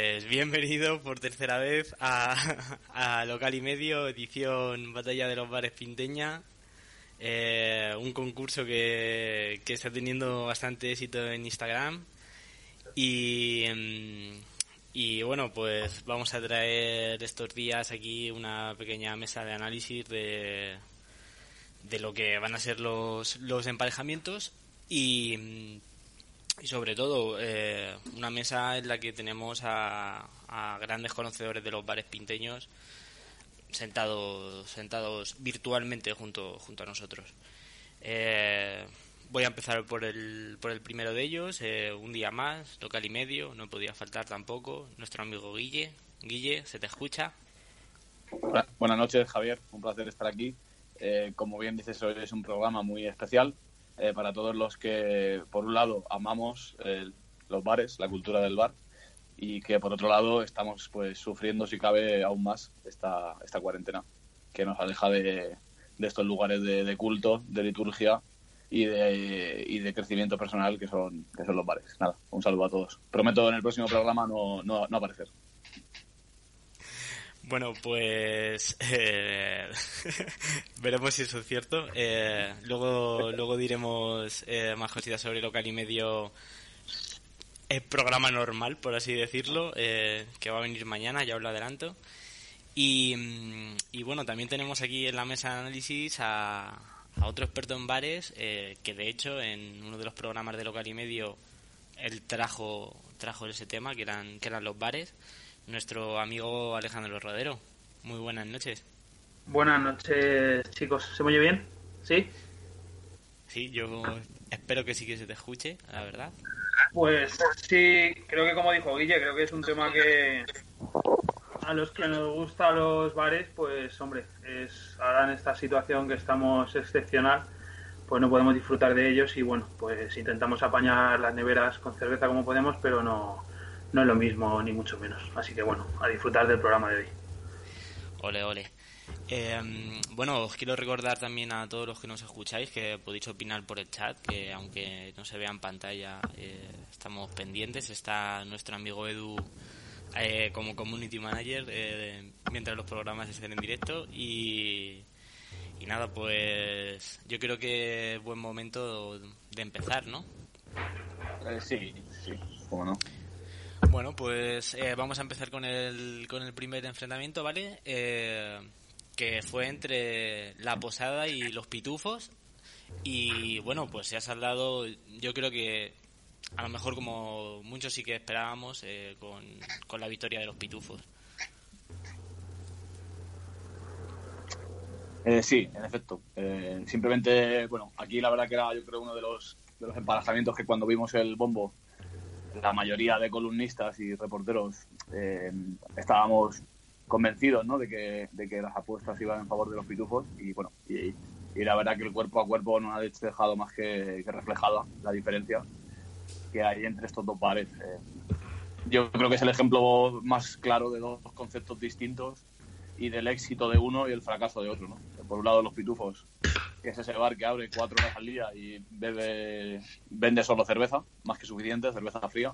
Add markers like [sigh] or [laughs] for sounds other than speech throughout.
Bienvenido por tercera vez a, Local y Medio, edición Batalla de los Bares Pinteña. Eh, un concurso que, está teniendo bastante éxito en Instagram. Y, em, y bueno, pues vamos a traer estos días aquí una pequeña mesa de análisis de, de lo que van a ser los, los emparejamientos y y sobre todo eh, una mesa en la que tenemos a, grandes conocedores de los bares pinteños sentados sentados virtualmente junto junto a nosotros. Eh, voy a empezar por el por el primero de ellos eh, un día más local y medio no podía faltar tampoco nuestro amigo Guille. Guille se te escucha buenas noches Javier un placer estar aquí. Como bien dices hoy es un programa muy especial eh, para todos los que, por un lado, amamos eh, los bares, la cultura del bar, y que, por otro lado, estamos pues sufriendo, si cabe, aún más esta, esta cuarentena, que nos aleja de, de estos lugares de, culto, de liturgia y de, y de crecimiento personal que son, que son los bares. Nada, un saludo a todos. Prometo en el próximo programa no, no, no aparecer. Bueno, pues [laughs] eh, [laughs] veremos si eso es cierto. Eh, luego, luego diremos eh, más cositas sobre local y medio. El programa normal, por así decirlo, que va a venir mañana, ya os lo adelanto. Y, mm, y bueno, también tenemos aquí en la mesa de análisis a, a otro experto en bares, que de hecho en uno de los programas de local y medio él trajo, trajo ese tema, que eran, que eran los bares nuestro amigo Alejandro Rodero. Muy buenas noches. Buenas noches, chicos. ¿Se me oye bien? ¿Sí? Sí, yo espero que sí que se te escuche, la verdad. Pues sí, creo que como dijo Guille, creo que es un tema que a los que nos gustan los bares, pues hombre, es ahora en esta situación que estamos excepcional, pues no podemos disfrutar de ellos y bueno, pues intentamos apañar las neveras con cerveza como podemos, pero no, no es lo mismo, ni mucho menos. Así que bueno, a disfrutar del programa de hoy. Ole, ole. Eh, bueno, os quiero recordar también a todos los que nos escucháis que podéis opinar por el chat, que aunque no se vea en pantalla, eh, estamos pendientes. Está nuestro amigo Edu eh, como community manager mientras los programas estén en directo. Y, y nada, pues yo creo que es buen momento de empezar, ¿no? sí, sí, cómo no. Bueno, pues eh, vamos a empezar con el, con el primer enfrentamiento, ¿vale? Eh, que fue entre la posada y los pitufos. Y bueno, pues se ha saldado, yo creo que a lo mejor como muchos sí que esperábamos, eh, con, con la victoria de los pitufos. sí, en efecto. simplemente, bueno, aquí la verdad que era yo creo uno de los, de los emparejamientos que cuando vimos el bombo la mayoría de columnistas y reporteros eh, estábamos convencidos ¿no? de, que, de que las apuestas iban en favor de los pitufos y bueno y, la verdad que el cuerpo a cuerpo no ha dejado más que, reflejada la diferencia que hay entre estos dos pares. Eh, yo creo que es el ejemplo más claro de dos conceptos distintos y del éxito de uno y el fracaso de otro. ¿no? Por un lado los pitufos que es ese bar que abre cuatro horas al día y bebe, vende solo cerveza, más que suficiente, cerveza fría.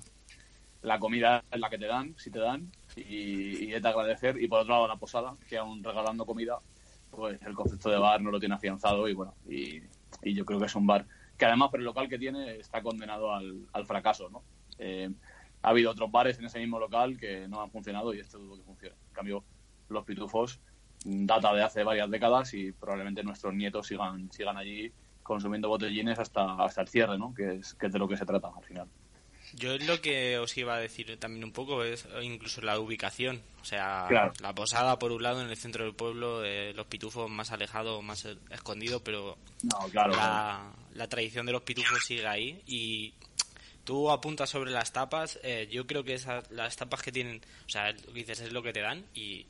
La comida es la que te dan, si te dan, y, es de agradecer. Y por otro lado, la posada, que aún regalando comida, pues el concepto de bar no lo tiene afianzado y bueno, y, yo creo que es un bar que además por el local que tiene está condenado al, fracaso, ¿no? Eh, ha habido otros bares en ese mismo local que no han funcionado y este dudo que funcione. En cambio, los pitufos data de hace varias décadas y probablemente nuestros nietos sigan, sigan allí consumiendo botellines hasta, hasta el cierre, ¿no? Que es, que de lo que se trata al final. Yo es lo que os iba a decir también un poco, es incluso la ubicación. O sea, la posada por un lado en el centro del pueblo, eh, los pitufos más alejados, más escondidos, pero la, la, tradición de los pitufos sigue ahí. Y tú apuntas sobre las tapas, eh, yo creo que esas, las tapas que tienen, o sea, lo que dices es lo que te dan y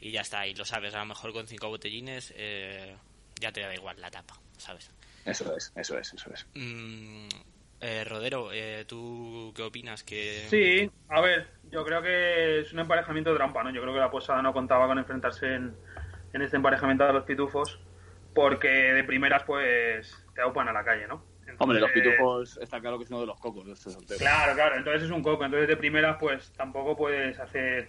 y ya está, y lo sabes, a lo mejor con cinco botellines eh, ya te da igual la tapa, ¿sabes? Eso es, eso es, eso es. Mm, eh, Rodero, eh, ¿tú qué opinas? que Sí, a ver, yo creo que es un emparejamiento de trampa, ¿no? Yo creo que la posada no contaba con enfrentarse en, este emparejamiento de los pitufos porque de primeras pues te aupan a la calle, ¿no? Hombre, los pitufos está claro que es uno de los cocos de este. Claro, claro, entonces es un coco. Entonces de primera pues tampoco puedes hacer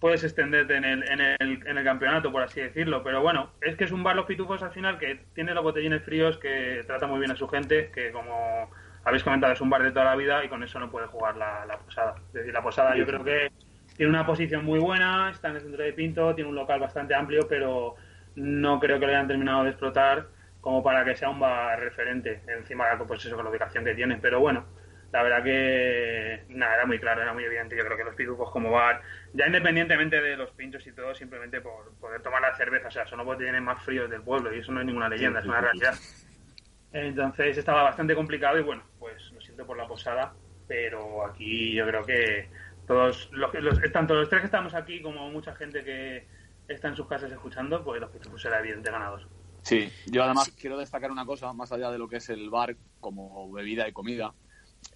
puedes extenderte en el, en, el, en el campeonato, por así decirlo. Pero bueno, es que es un bar Los Pitufos al final que tiene los botellines fríos, que trata muy bien a su gente, que como habéis comentado es un bar de toda la vida y con eso no puede jugar la, la posada. Es decir, la posada yo creo que tiene una posición muy buena, está en el centro de Pinto, tiene un local bastante amplio, pero no creo que lo hayan terminado de explotar como para que sea un bar referente encima pues eso con la ubicación que tiene. Pero bueno, la verdad que nada, era muy claro, era muy evidente. Yo creo que los pitufos como bar, ya independientemente de los pinchos y todo, simplemente por poder tomar la cerveza, o sea, son los botellines más fríos del pueblo y eso no es ninguna leyenda, es una realidad. Entonces estaba bastante complicado y bueno, pues lo siento por la posada, pero aquí yo creo que todos, los, los, tanto los tres que estamos aquí como mucha gente que está en sus casas escuchando, pues los pitufos será evidente ganados. Sí, yo además quiero destacar una cosa, más allá de lo que es el bar como bebida y comida,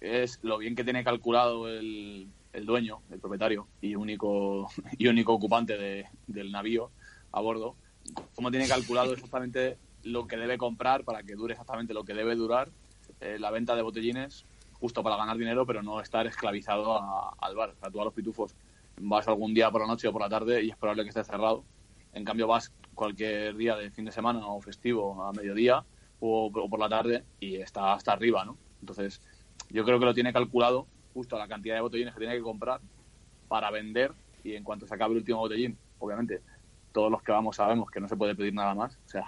es lo bien que tiene calculado el, el dueño, el propietario y único, [laughs] y único ocupante de, del navío a bordo, cómo tiene calculado exactamente lo que debe comprar para que dure exactamente lo que debe durar eh, la venta de botellines, justo para ganar dinero, pero no estar esclavizado a, al bar. O sea, tú a los pitufos vas algún día por la noche o por la tarde y es probable que esté cerrado. En cambio, vas cualquier día de fin de semana o festivo a mediodía o, o por la tarde y está hasta arriba, ¿no? Entonces, yo creo que lo tiene calculado justo a la cantidad de botellines que tiene que comprar para vender y en cuanto se acabe el último botellín, obviamente todos los que vamos sabemos que no se puede pedir nada más, o sea,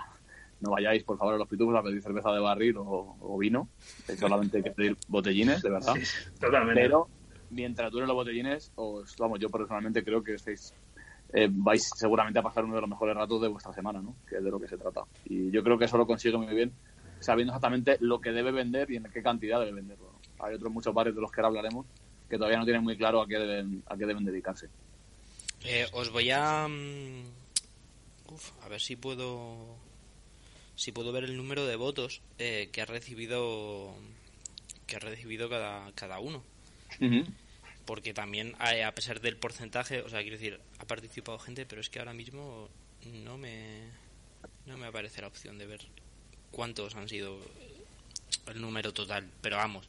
no vayáis por favor a los pitufos a pedir cerveza de barril o, vino, solamente hay que pedir botellines, de verdad. Sí, totalmente. Pero mientras duren los botellines, os, vamos, yo personalmente creo que estáis eh, vais seguramente a pasar uno de los mejores ratos de vuestra semana, ¿no? Que es de lo que se trata. Y yo creo que eso lo consigue muy bien, sabiendo exactamente lo que debe vender y en qué cantidad debe venderlo. Hay otros muchos bares de los que ahora hablaremos que todavía no tienen muy claro a qué deben, a qué deben dedicarse. Eh, os voy a... mm, Uf, a ver si puedo... Si puedo ver el número de votos eh, que ha recibido que ha recibido cada, cada uno. Porque también, a, a pesar del porcentaje, o sea, quiero decir, ha participado gente, pero es que ahora mismo no me, no me aparece la opción de ver cuántos han sido el número total. Pero vamos,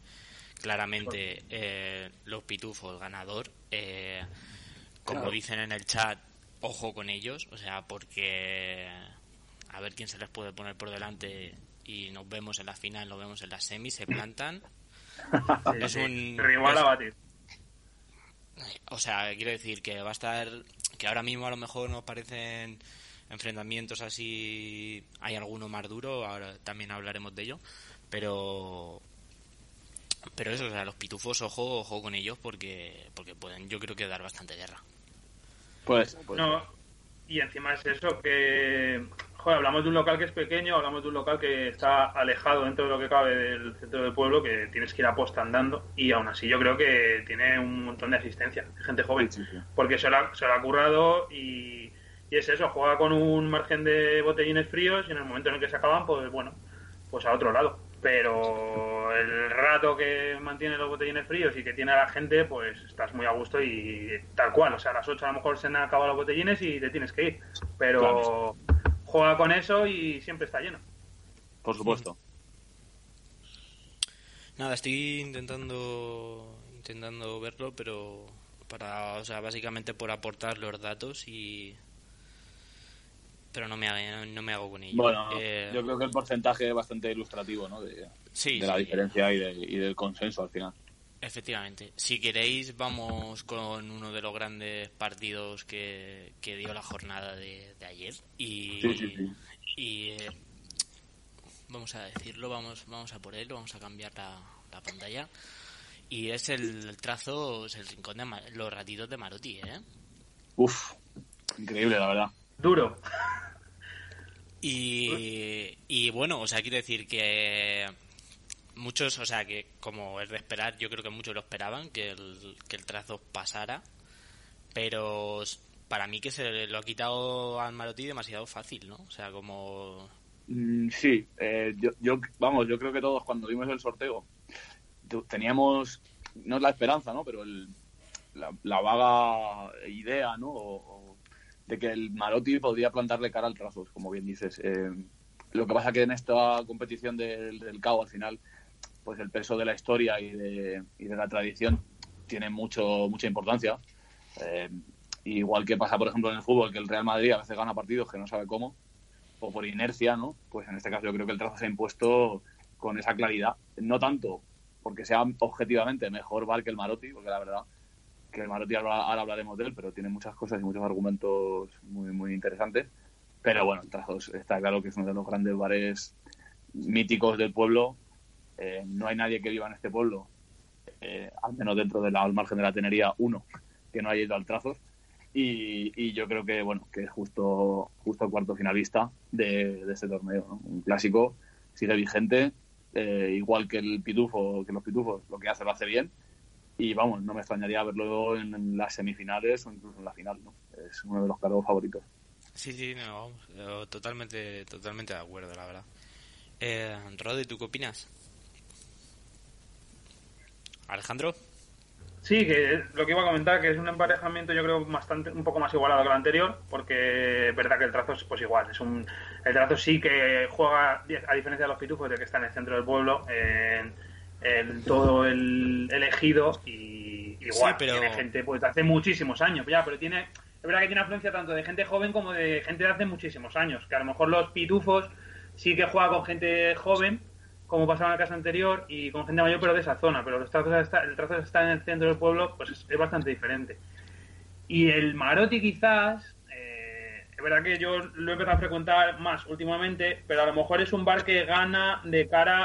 claramente eh, los pitufos ganador. Eh, como Claro. dicen en el chat, ojo con ellos, o sea, porque a ver quién se les puede poner por delante y nos vemos en la final, nos vemos en la semi, se plantan. Sí, [laughs] Es un- Rival a batir. O sea, quiero decir que va a estar. Que ahora mismo a lo mejor nos parecen enfrentamientos así. Hay alguno más duro, ahora también hablaremos de ello. Pero. Pero eso, o sea, los pitufos, ojo, ojo con ellos porque porque pueden, yo creo que dar bastante guerra. Pues, pues No, y encima es eso, que joder, hablamos de un local que es pequeño, hablamos de un local que está alejado dentro de lo que cabe del centro del pueblo, que tienes que ir a posta andando, y aún así yo creo que tiene un montón de asistencia, gente joven, Sí, sí, sí. porque se lo ha, se lo ha currado y, y es eso, juega con un margen de botellines fríos y en el momento en el que se acaban, pues bueno, pues a otro lado. Pero el rato que mantiene los botellines fríos y que tiene a la gente, pues estás muy a gusto y tal cual. O sea, a las 8 a lo mejor se han acabado los botellines y te tienes que ir. Pero juega con eso y siempre está lleno. por supuesto. Nada, estoy intentando intentando verlo, pero para, o sea, básicamente por aportar los datos y pero no me hago, no me hago con ello. Bueno, Eh, yo creo que el porcentaje es bastante ilustrativo, ¿no? De, sí, de la sí, diferencia y, de- y del consenso al final. Efectivamente. Si queréis, vamos con uno de los grandes partidos que, que dio la jornada de, de ayer. Y, Sí, sí, sí. y, eh, vamos a decirlo, vamos, vamos a por él, vamos a cambiar la, la pantalla. Y es el, trazo, es el rincón de los ratitos de Marotti, ¿eh? Uf, increíble, la verdad. Duro. Y, y bueno, o sea, quiero decir que muchos, o sea, que como es de esperar, yo creo que muchos lo esperaban, que el, que el trazo pasara, pero para mí que se lo ha quitado al Marotti demasiado fácil, ¿no? O sea, como... Mm, sí, eh, yo, yo, vamos, yo creo que todos cuando vimos el sorteo teníamos, no es la esperanza, ¿no? Pero el, la, la vaga idea, ¿no? O- o de que el Marotti podría plantarle cara al Trazos, como bien dices. Eh, lo que pasa que en esta competición del, del CAO al final pues el peso de la historia y de, y de la tradición tiene mucho mucha importancia. Eh, igual que pasa, por ejemplo, en el fútbol, que el Real Madrid a veces gana partidos que no sabe cómo, o por inercia, ¿no? Pues en este caso yo creo que el trazo se ha impuesto con esa claridad. No tanto porque sea objetivamente mejor Val que el Marotti, porque la verdad que el Marotti ahora, hablaremos de él, pero tiene muchas cosas y muchos argumentos muy, muy interesantes. Pero bueno, trazo está claro que es uno de los grandes bares míticos del pueblo. Eh, no hay nadie que viva en este pueblo, eh, al menos dentro del margen de la tenería, uno que no haya ido al Trazos. Y, yo creo que bueno que es justo justo cuarto finalista de, este torneo un clásico sigue vigente eh, igual que el pitufo que los pitufos lo que hace lo hace bien y vamos no me extrañaría verlo en, las semifinales o incluso en la final ¿no? es uno de los cargos favoritos. Sí sí no totalmente totalmente de acuerdo la verdad. Eh, Rodi tú qué opinas Alejandro Sí, que lo que iba a comentar, que es un emparejamiento yo creo bastante un poco más igualado que el anterior, porque es verdad que el trazo es pues igual, es un el trazo sí que juega, a diferencia de los pitufos, de que está en el centro del pueblo, en, todo el elegido y igual, tiene gente pues de hace muchísimos años, ya, pero tiene, es verdad que tiene afluencia tanto de gente joven como de gente de hace muchísimos años, que a lo mejor los pitufos sí que juega con gente joven, como pasaba en la casa anterior, y con gente mayor, pero de esa zona. Pero los trazos está, el trazo está en el centro del pueblo, pues es, bastante diferente. Y el Marotti quizás, es verdad que yo lo he empezado a frecuentar más últimamente, pero a lo mejor es un bar que gana de cara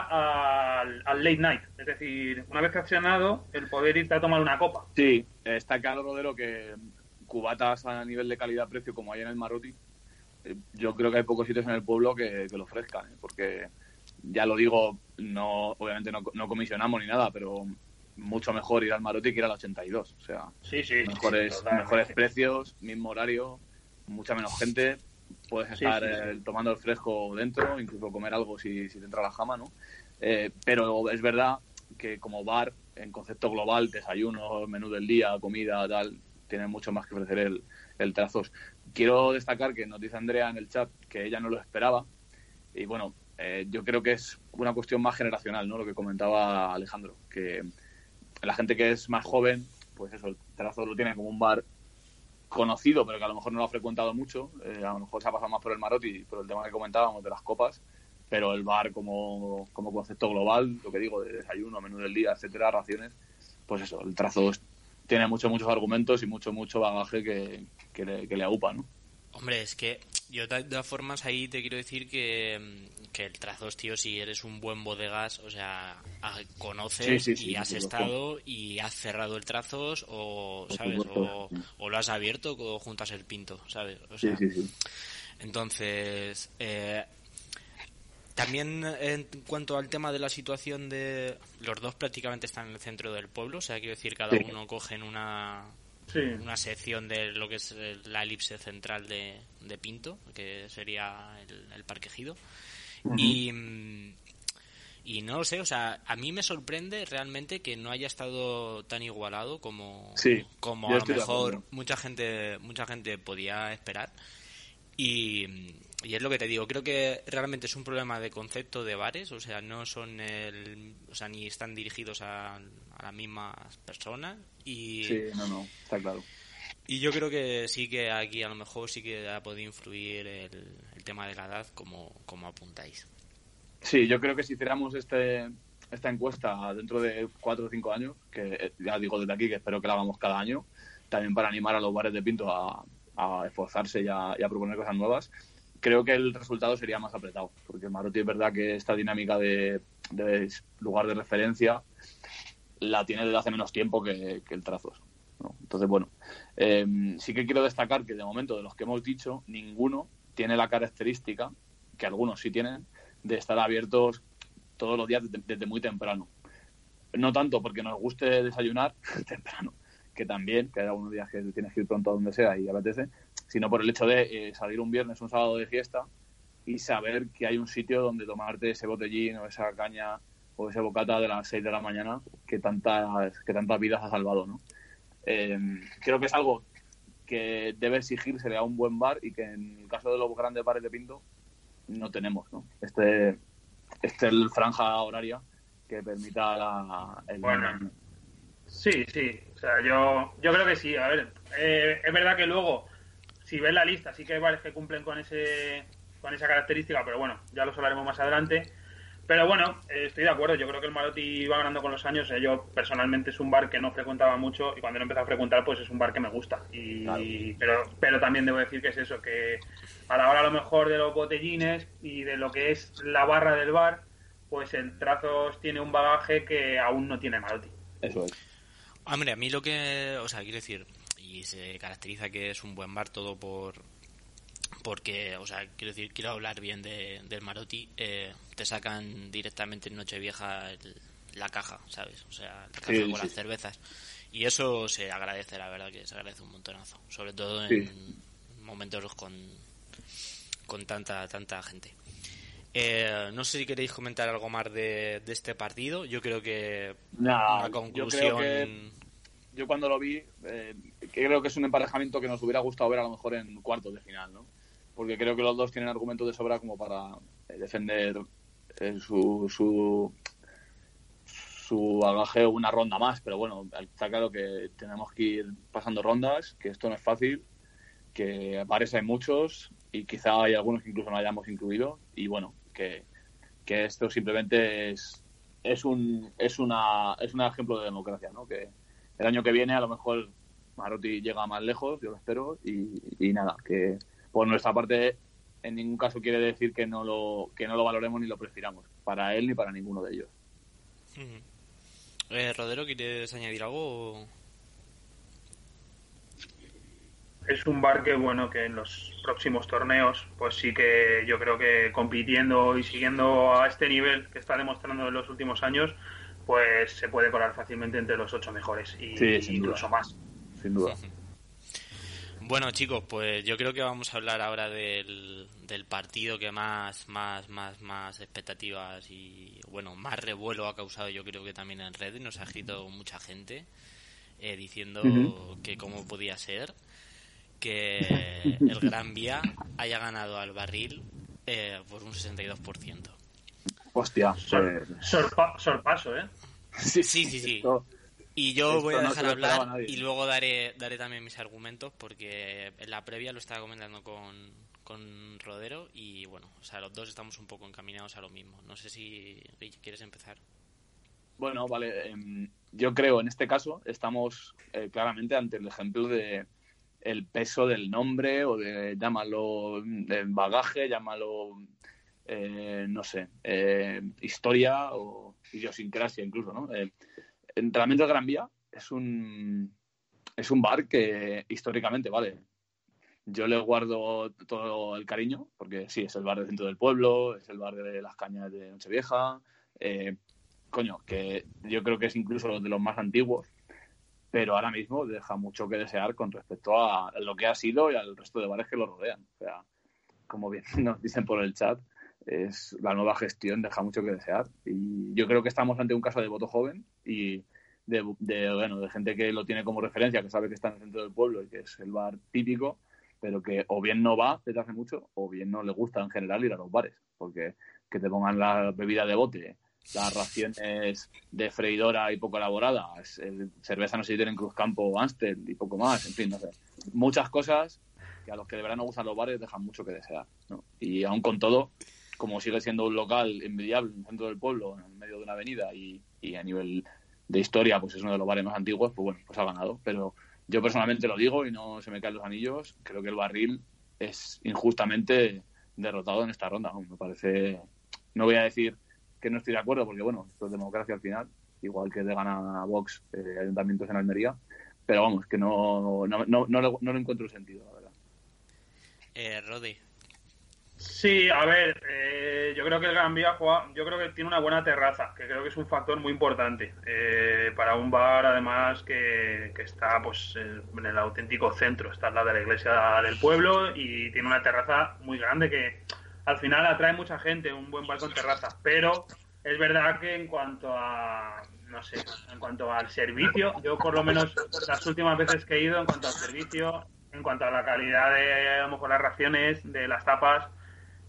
al, late night. Es decir, una vez que ha cenado, el poder irte a tomar una copa. Sí, está claro, Rodero, que cubatas a nivel de calidad-precio como hay en el Marotti, eh, yo creo que hay pocos sitios en el pueblo que, lo ofrezcan, ¿eh? porque ya lo digo, no obviamente no, no, comisionamos ni nada, pero mucho mejor ir al Marotti que ir al 82. O sea, mejores, mejores precios, mismo horario, mucha menos gente. Puedes estar eh, tomando el fresco dentro, incluso comer algo si, si te entra la jama, ¿no? Eh, pero es verdad que como bar, en concepto global, desayuno, menú del día, comida, tal, tiene mucho más que ofrecer el, el Trazos. Quiero destacar que nos dice Andrea en el chat que ella no lo esperaba. Y bueno, eh, yo creo que es una cuestión más generacional, ¿no? Lo que comentaba Alejandro, que la gente que es más joven, pues eso, el Trazo lo tiene como un bar conocido, pero que a lo mejor no lo ha frecuentado mucho. Eh, a lo mejor se ha pasado más por el Marotti, por el tema que comentábamos de las copas, pero el bar como, como concepto global, lo que digo, de desayuno, menú del día, etcétera, raciones, pues eso, el trazo tiene muchos, muchos argumentos y mucho, mucho bagaje que, que, le, que le aupa, ¿no? Hombre, es que yo de todas formas ahí te quiero decir que, que el Trazos, tío, si eres un buen bodegas, o sea, conoces y has estado y has cerrado el Trazos o, ¿sabes? O, lo has abierto o juntas el pinto, ¿sabes? O sea, entonces, eh, también en cuanto al tema de la situación de los dos prácticamente están en el centro del pueblo, o sea, quiero decir, cada uno coge en una una sección de lo que es la elipse central de, Pinto, que sería el, Parque Gido. Y. Y no lo sé, o sea, a mí me sorprende realmente que no haya estado tan igualado como, como a lo mejor mucha gente, mucha gente podía esperar. Y, y es lo que te digo, creo que realmente es un problema de concepto de bares, o sea, no son el, o sea, ni están dirigidos a, a las mismas personas y... Sí, no, no, está claro. Y yo creo que sí que aquí a lo mejor sí que ha podido influir el, tema de la edad como, como apuntáis. Sí, yo creo que si hiciéramos este, esta encuesta dentro de cuatro o cinco años, que eh, ya digo desde aquí que espero que la hagamos cada año, también para animar a los bares de Pinto a, esforzarse y a, proponer cosas nuevas, creo que el resultado sería más apretado, porque Marotti es verdad que esta dinámica de, lugar de referencia la tiene desde hace menos tiempo que, el Trazos. Entonces, bueno, eh, sí que quiero destacar que de momento, de los que hemos dicho, ninguno tiene la característica, que algunos sí tienen, de estar abiertos todos los días desde, muy temprano. No tanto porque nos guste desayunar [laughs] temprano, que también, que hay algunos días que tienes que ir pronto a donde sea y apetece, sino por el hecho de eh, salir un viernes, un sábado de fiesta y saber que hay un sitio donde tomarte ese botellín o esa caña o ese bocata de las 6 de la mañana que tantas, que tantas vidas ha salvado, ¿no? Eh, creo que es algo que debe exigirse a un buen bar y que en el caso de los grandes bares de Pinto no tenemos, ¿no? Este, este franja horaria que permita la, el... Bueno, sí, sí. O sea, yo, yo creo que sí. A ver, eh, es verdad que luego, si ves la lista, sí que hay bares que cumplen con ese con esa característica, pero bueno, ya los hablaremos más adelante. Pero bueno, eh, estoy de acuerdo. Yo creo que el Marotti va ganando con los años. Eh, yo personalmente es un bar que no frecuentaba mucho y cuando lo empecé a frecuentar, pues es un bar que me gusta. Y, pero, pero también debo decir que es eso, que a la hora a lo mejor de los botellines y de lo que es la barra del bar, pues el Trazos tiene un bagaje que aún no tiene Marotti. Eso es. Hombre, a mí lo que, o sea, quiero decir, y se caracteriza que es un buen bar todo por, porque, o sea, quiero decir, quiero hablar bien de, del Marotti, eh, te sacan directamente en Nochevieja el, la caja, ¿sabes? O sea, la caja con las cervezas. Y eso se agradece, la verdad, que se agradece un montonazo. Sobre todo en momentos con, con tanta, tanta gente. Eh, no sé si queréis comentar algo más de, de este partido. Yo creo que una conclusión. Yo, cuando lo vi, eh, creo que es un emparejamiento que nos hubiera gustado ver a lo mejor en cuartos de final, ¿no? porque creo que los dos tienen argumentos de sobra como para eh, defender eh, su, su, su bagaje una ronda más. Pero bueno, está claro que tenemos que ir pasando rondas, que esto no es fácil, que parece hay muchos y quizá hay algunos que incluso no hayamos incluido. Y bueno, que, que esto simplemente es, es, un, es, una, es un ejemplo de democracia, ¿no? Que el año que viene a lo mejor Marotti llega más lejos, yo lo espero, y, y nada, que por nuestra parte en ningún caso quiere decir que no lo que no lo valoremos ni lo prefiramos para él ni para ninguno de ellos. Eh, Rodero quieres añadir algo es un bar que bueno que en los próximos torneos pues sí que yo creo que compitiendo y siguiendo a este nivel que está demostrando en los últimos años pues se puede colar fácilmente entre los ocho mejores y incluso más. Sin duda bueno, chicos, pues yo creo que vamos a hablar ahora del, partido que más, más, más, más expectativas y, bueno, más revuelo ha causado yo creo que también en red. Nos ha escrito mucha gente eh, diciendo que cómo podía ser que el Gran Vía haya ganado al barril eh, por un 62%. Hostia. sorpaso, ¿eh? Sí, sí, sí. Y yo voy a dejar hablar y luego daré, daré también mis argumentos porque en la previa lo estaba comentando con, con Rodero y bueno, o sea, los dos estamos un poco encaminados a lo mismo. No sé si quieres empezar. Bueno, vale. Em, yo creo en este caso estamos eh, claramente ante el ejemplo de el peso del nombre o de llámalo de bagaje, llámalo eh, no sé, eh, historia o idiosincrasia incluso, ¿no? Realmente el Gran Vía es un, es un bar que históricamente, vale, yo le guardo todo el cariño, porque sí, es el bar del centro del pueblo, es el bar de las cañas de Nochevieja, eh, coño, que yo creo que es incluso de los más antiguos, pero ahora mismo deja mucho que desear con respecto a lo que ha sido y al resto de bares que lo rodean. O sea, como bien [laughs] nos dicen por el chat, es la nueva gestión deja mucho que desear. Y yo creo que estamos ante un caso de voto joven y de, bueno, de gente que lo tiene como referencia, que sabe que está en el centro del pueblo y que es el bar típico, pero que o bien no va desde hace mucho o bien no le gusta en general ir a los bares, porque que te pongan la bebida de bote, las raciones de freidora y poco elaboradas, cerveza no se tiene en Cruzcampo o Amstel y poco más, en fin, no sé. Muchas cosas que a los que de verdad no gustan los bares dejan mucho que desear. Y aún con todo, como sigue siendo un local envidiable en el centro del pueblo, en medio de una avenida y, a nivel de historia, pues es uno de los bares más antiguos, pues bueno, pues ha ganado. Pero yo personalmente lo digo y no se me caen los anillos, creo que el barril es injustamente derrotado en esta ronda. Me parece, no voy a decir que no estoy de acuerdo, porque bueno, esto es democracia al final, igual que de gana Vox eh, ayuntamientos en Almería, pero vamos, que no, no, no, no, no, lo encuentro sentido, la verdad. Eh, Rodi, Sí, a ver, eh, yo creo que el Gran Vía juega, yo creo que tiene una buena terraza, que creo que es un factor muy importante eh, para un bar, además que, está pues en el auténtico centro, está al lado de la iglesia del pueblo y tiene una terraza muy grande que al final atrae mucha gente, un buen bar con terraza, pero es verdad que en cuanto a no sé, en cuanto al servicio, yo por lo menos las últimas veces que he ido, en cuanto al servicio, en cuanto a la calidad de a lo mejor las raciones, de las tapas,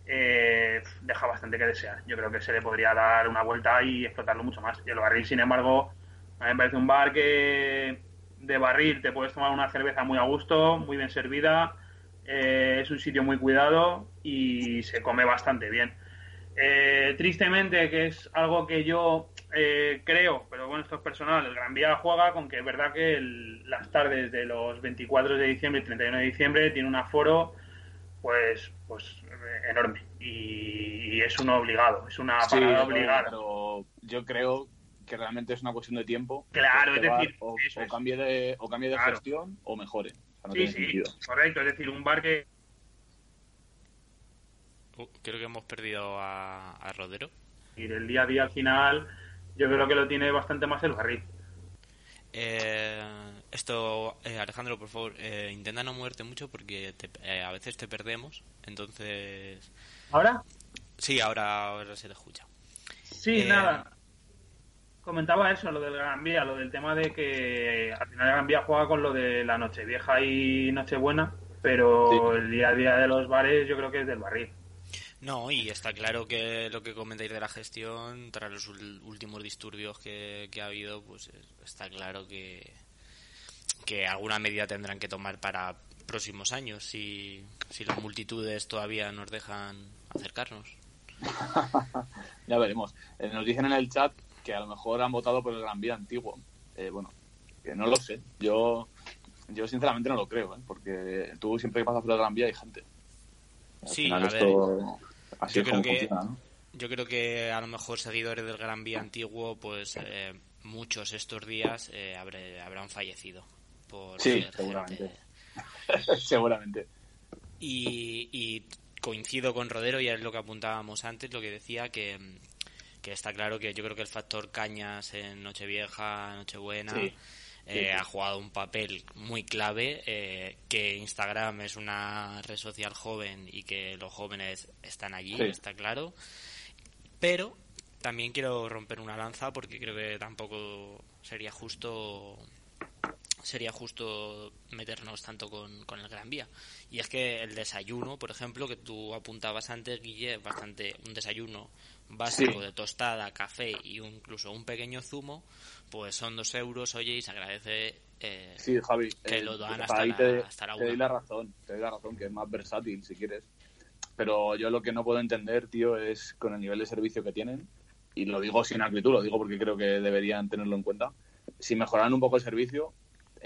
eh, deja bastante que desear. Yo creo que se le podría dar una vuelta y explotarlo mucho más. Y el barril, sin embargo, a mí me parece un bar que de barril te puedes tomar una cerveza muy a gusto, muy bien servida, eh, es un sitio muy cuidado y se come bastante bien. Eh, tristemente, que es algo que yo creo, pero bueno, esto es personal, el Gran Vía juega con que es verdad que las tardes de los 24 de diciembre y 31 de diciembre tiene un aforo pues pues enorme y, es un obligado, es una parada obligada. Pero yo creo que realmente es una cuestión de tiempo. Claro, es decir, o, cambie de, o cambie de gestión o mejore. sí, sí, correcto, es decir, un bar que Uh, creo que hemos perdido a, Rodero. Y el día a día al final, yo creo que lo tiene bastante más el barril. Eh, esto, eh, Alejandro, por favor, eh, intenta no moverte mucho porque a veces te perdemos. Entonces. ¿Ahora? Sí, ahora, ahora se te escucha. Sí, nada. Comentaba eso, lo del Gran Vía, lo del tema de que al final el Gran Vía juega con lo de la noche vieja y Nochebuena, pero el día a día de los bares yo creo que es del barril. No, y está claro que lo que comentáis de la gestión, tras los últimos disturbios que, ha habido, pues está claro que, que alguna medida tendrán que tomar para próximos años si, si las multitudes todavía nos dejan acercarnos. [laughs] ya veremos. Eh, nos dicen en el chat que a lo mejor han votado por el Gran Vía antiguo. Eh, bueno, que no lo sé. Yo yo sinceramente no lo creo, ¿eh? porque tú siempre que pasas por el Gran Vía hay gente. sí, a ver, yo creo que, Yo creo que a lo mejor seguidores del Gran Vía antiguo, pues eh, muchos estos días eh, habrán fallecido. Por sí, seguramente. [laughs] seguramente. Y, coincido con Rodero, y es lo que apuntábamos antes, lo que decía que, que está claro que yo creo que el factor cañas en Nochevieja, Nochebuena... Eh, ha jugado un papel muy clave, eh, que Instagram es una red social joven y que los jóvenes están allí, está claro. Pero también quiero romper una lanza porque creo que tampoco sería justo sería justo meternos tanto con, con, el Gran Vía. Y es que el desayuno, por ejemplo, que tú apuntabas antes, Guille, bastante un desayuno básico de tostada, café y incluso un pequeño zumo, pues son dos euros, oye, y se agradece eh, sí, Javi, que lo eh, dan hasta, la, te, hasta la Te doy la razón, te doy la razón, que es más versátil, si quieres. Pero yo lo que no puedo entender, tío, es con el nivel de servicio que tienen, y lo digo sin acritud, lo digo porque creo que deberían tenerlo en cuenta, si mejoran un poco el servicio,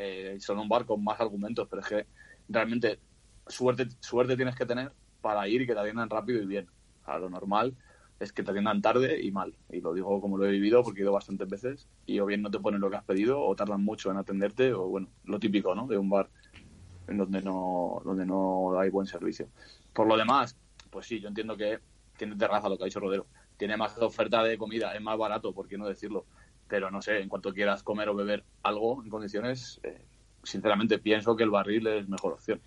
eh, son un bar con más argumentos, pero es que realmente suerte, suerte tienes que tener para ir y que te atiendan rápido y bien. A lo normal es que te atiendan tarde y mal. Y lo digo como lo he vivido porque he ido bastantes veces y o bien no te ponen lo que has pedido o tardan mucho en atenderte o bueno, lo típico, ¿no? De un bar en donde no, donde no hay buen servicio. Por lo demás, pues sí, yo entiendo que tiene terraza lo que ha dicho Rodero. Tiene más oferta de comida, es más barato, por qué no decirlo. Pero no sé, en cuanto quieras comer o beber algo en condiciones, eh, sinceramente pienso que el barril es mejor opción.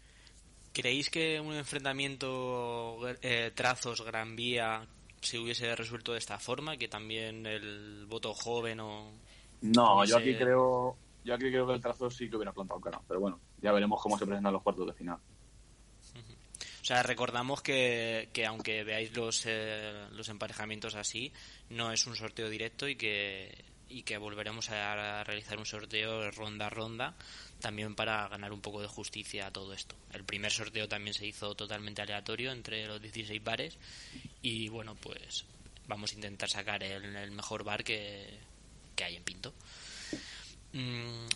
¿Creéis que un enfrentamiento eh, trazos Gran Vía se hubiese resuelto de esta forma, que también el voto joven o... No, yo aquí creo yo aquí creo que el trazo sí que hubiera plantado cara, pero bueno, ya veremos cómo se presentan los cuartos de final. O sea, recordamos que, que aunque veáis los, eh, los emparejamientos así, no es un sorteo directo y que, y que volveremos a realizar un sorteo ronda a ronda también para ganar un poco de justicia a todo esto. El primer sorteo también se hizo totalmente aleatorio entre los 16 bares y bueno, pues vamos a intentar sacar el, mejor bar que, hay en Pinto. Mm,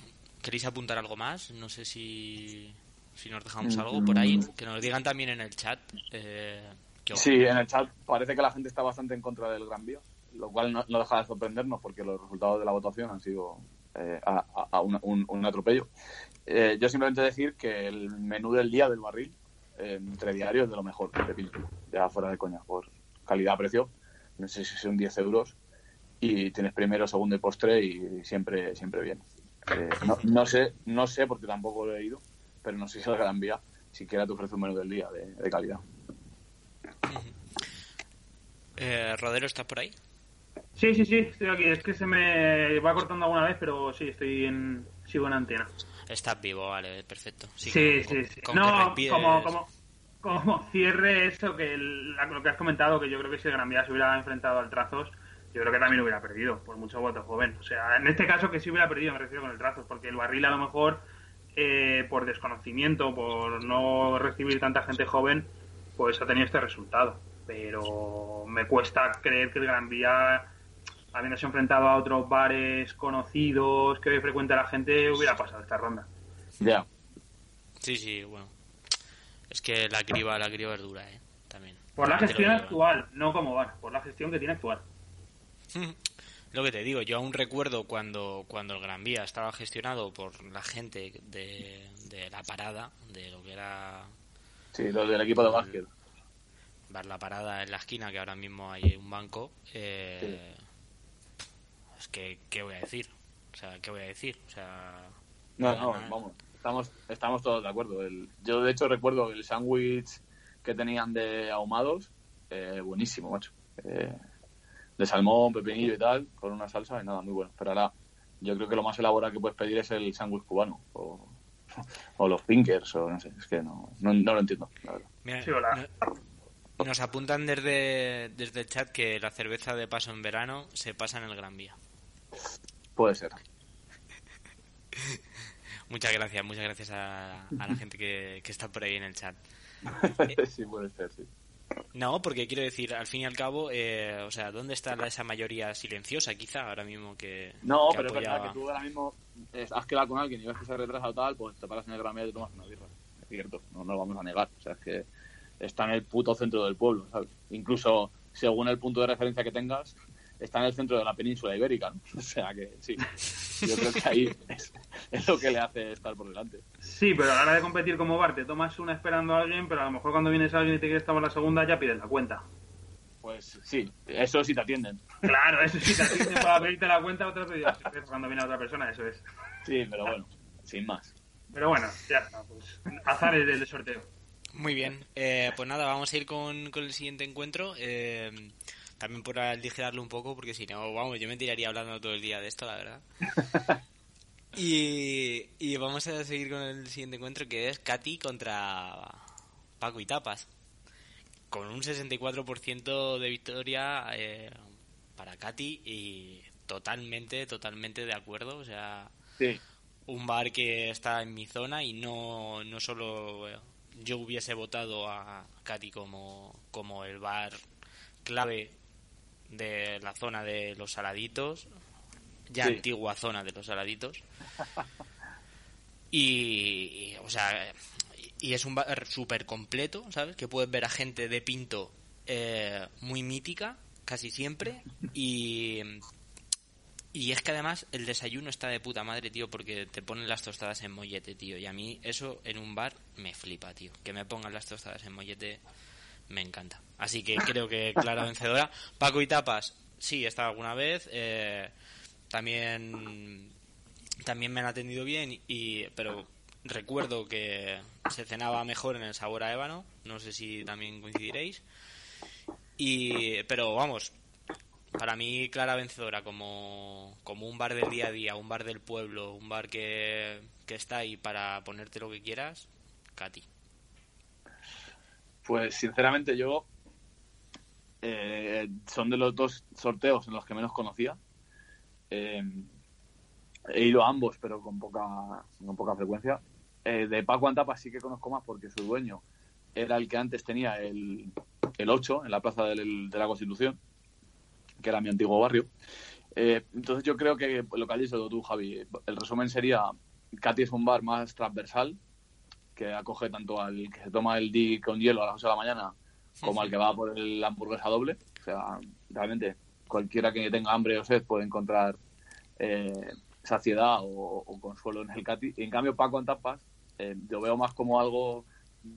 ¿Queréis apuntar algo más? No sé si, si nos dejamos algo por ahí. Que nos digan también en el chat. Eh, sí, en el chat parece que la gente está bastante en contra del Gran Vía, lo cual no, deja de sorprendernos porque los resultados de la votación han sido eh, a, un, atropello. Eh, yo simplemente decir que el menú del día del barril entre diarios es de lo mejor de ya fuera de coña, por calidad-precio, no sé si son 10 euros y tienes primero, segundo y postre y siempre siempre bien. Eh, no, sé, no sé porque tampoco lo he ido, pero no sé si el Gran Vía siquiera te ofrece un menú del día de, calidad. Eh, Rodero, ¿estás por ahí? Sí, sí, sí, estoy aquí. Es que se me va cortando alguna vez, pero sí, estoy en. Sigo en antena. Estás vivo, vale, perfecto. Sí, sí, sí. no, como, como, como cierre eso que lo que has comentado, que yo creo que si el Gran Vía se hubiera enfrentado al Trazos, yo creo que también hubiera perdido, por mucho voto joven. O sea, en este caso que sí hubiera perdido, me refiero con el Trazos, porque el Barril a lo mejor, eh, por desconocimiento, por no recibir tanta gente joven, pues ha tenido este resultado. Pero me cuesta creer que el Gran Vía, habiéndose enfrentado a otros bares conocidos que hoy frecuenta la gente, hubiera pasado esta ronda. Ya. Sí, sí, bueno. Es que la criba, la criba es dura, ¿eh? También. Por la gestión actual, no como bar, por la gestión que tiene actual. [laughs] Lo que te digo, yo aún recuerdo cuando, cuando el Gran Vía estaba gestionado por la gente de, de la parada, de lo que era Sí, los del equipo de básquet. Ver la parada en la esquina, que ahora mismo hay un banco. Eh, Es que, ¿qué voy a decir? O sea, ¿qué voy a decir? O sea... No, no, vamos. Estamos, estamos todos de acuerdo. El, yo, de hecho, recuerdo el sándwich que tenían de ahumados. Eh, buenísimo, macho. Eh, de salmón, pepinillo y tal, con una salsa y nada, muy bueno. Pero ahora, yo creo que lo más elaborado que puedes pedir es el sándwich cubano. O, [laughs] o los Pinkers, o no sé, es que no, no, lo entiendo. Nos apuntan desde, desde el chat que la cerveza de paso en verano se pasa en el Gran Vía. Puede ser. [laughs] muchas gracias, muchas gracias a, la [laughs] gente que, que, está por ahí en el chat. [laughs] sí, puede ser, sí. No, porque quiero decir, al fin y al cabo, eh, o sea, ¿dónde está esa mayoría silenciosa quizá ahora mismo que... No, pero es verdad que tú ahora mismo has quedado con alguien y ves que se retrasa o tal, pues te paras en el Gran Vía y te tomas una birra. Es cierto, no, no lo vamos a negar. O sea, es que está en el puto centro del pueblo, ¿sabes? Incluso según el punto de referencia que tengas, está en el centro de la península ibérica, ¿no? [laughs] O sea que sí, yo creo que ahí es, lo que le hace estar por delante. Sí, pero a la hora de competir como bar, te tomas una esperando a alguien, pero a lo mejor cuando vienes a alguien y te quieres tomar la segunda, ya pides la cuenta. Pues sí, eso sí te atienden. Claro, eso sí te [laughs] atienden para pedirte la cuenta, otro día cuando viene otra persona, eso es. Sí, pero bueno, sin más. Pero bueno, ya está, pues azares del sorteo. Muy bien, eh, pues nada, vamos a ir con, con el siguiente encuentro. Eh, también por aligerarlo un poco, porque si no, vamos, yo me tiraría hablando todo el día de esto, la verdad. [laughs] y, y vamos a seguir con el siguiente encuentro, que es Katy contra Paco y Tapas. Con un 64% de victoria eh, para Katy y totalmente, totalmente de acuerdo. O sea, un bar que está en mi zona y no, no solo yo hubiese votado a Katy como, como el bar clave de la zona de los saladitos, ya antigua zona de los saladitos. Y, o sea, y es un bar súper completo, ¿sabes? Que puedes ver a gente de pinto eh, muy mítica, casi siempre, y, y es que además el desayuno está de puta madre, tío, porque te ponen las tostadas en mollete, tío. Y a mí eso en un bar me flipa, tío. Que me pongan las tostadas en mollete me encanta. Así que creo que clara vencedora. Paco y Tapas, sí, he estado alguna vez. Eh, también, también me han atendido bien, y, pero recuerdo que se cenaba mejor en el sabor a ébano. No sé si también coincidiréis. Y, pero vamos, para mí clara vencedora como, como un bar del día a día, un bar del pueblo, un bar que, que está ahí para ponerte lo que quieras, Katy. Pues sinceramente yo eh, son de los dos sorteos en los que menos conocía. Eh, he ido a ambos, pero con poca, con poca frecuencia. Eh, de Paco Antapa sí que conozco más porque su dueño era el que antes tenía el, el 8 en la Plaza de la Constitución, que era mi antiguo barrio. entonces yo creo que lo que has dicho tú, Javi, el resumen sería, Katy es un bar más transversal, que acoge tanto al que se toma el D con hielo a las 8 de la mañana como al que va por el hamburguesa doble. O sea, realmente cualquiera que tenga hambre o sed puede encontrar eh, saciedad o, consuelo en el Cati. Y en cambio, Paco en tapas, eh, yo veo más como algo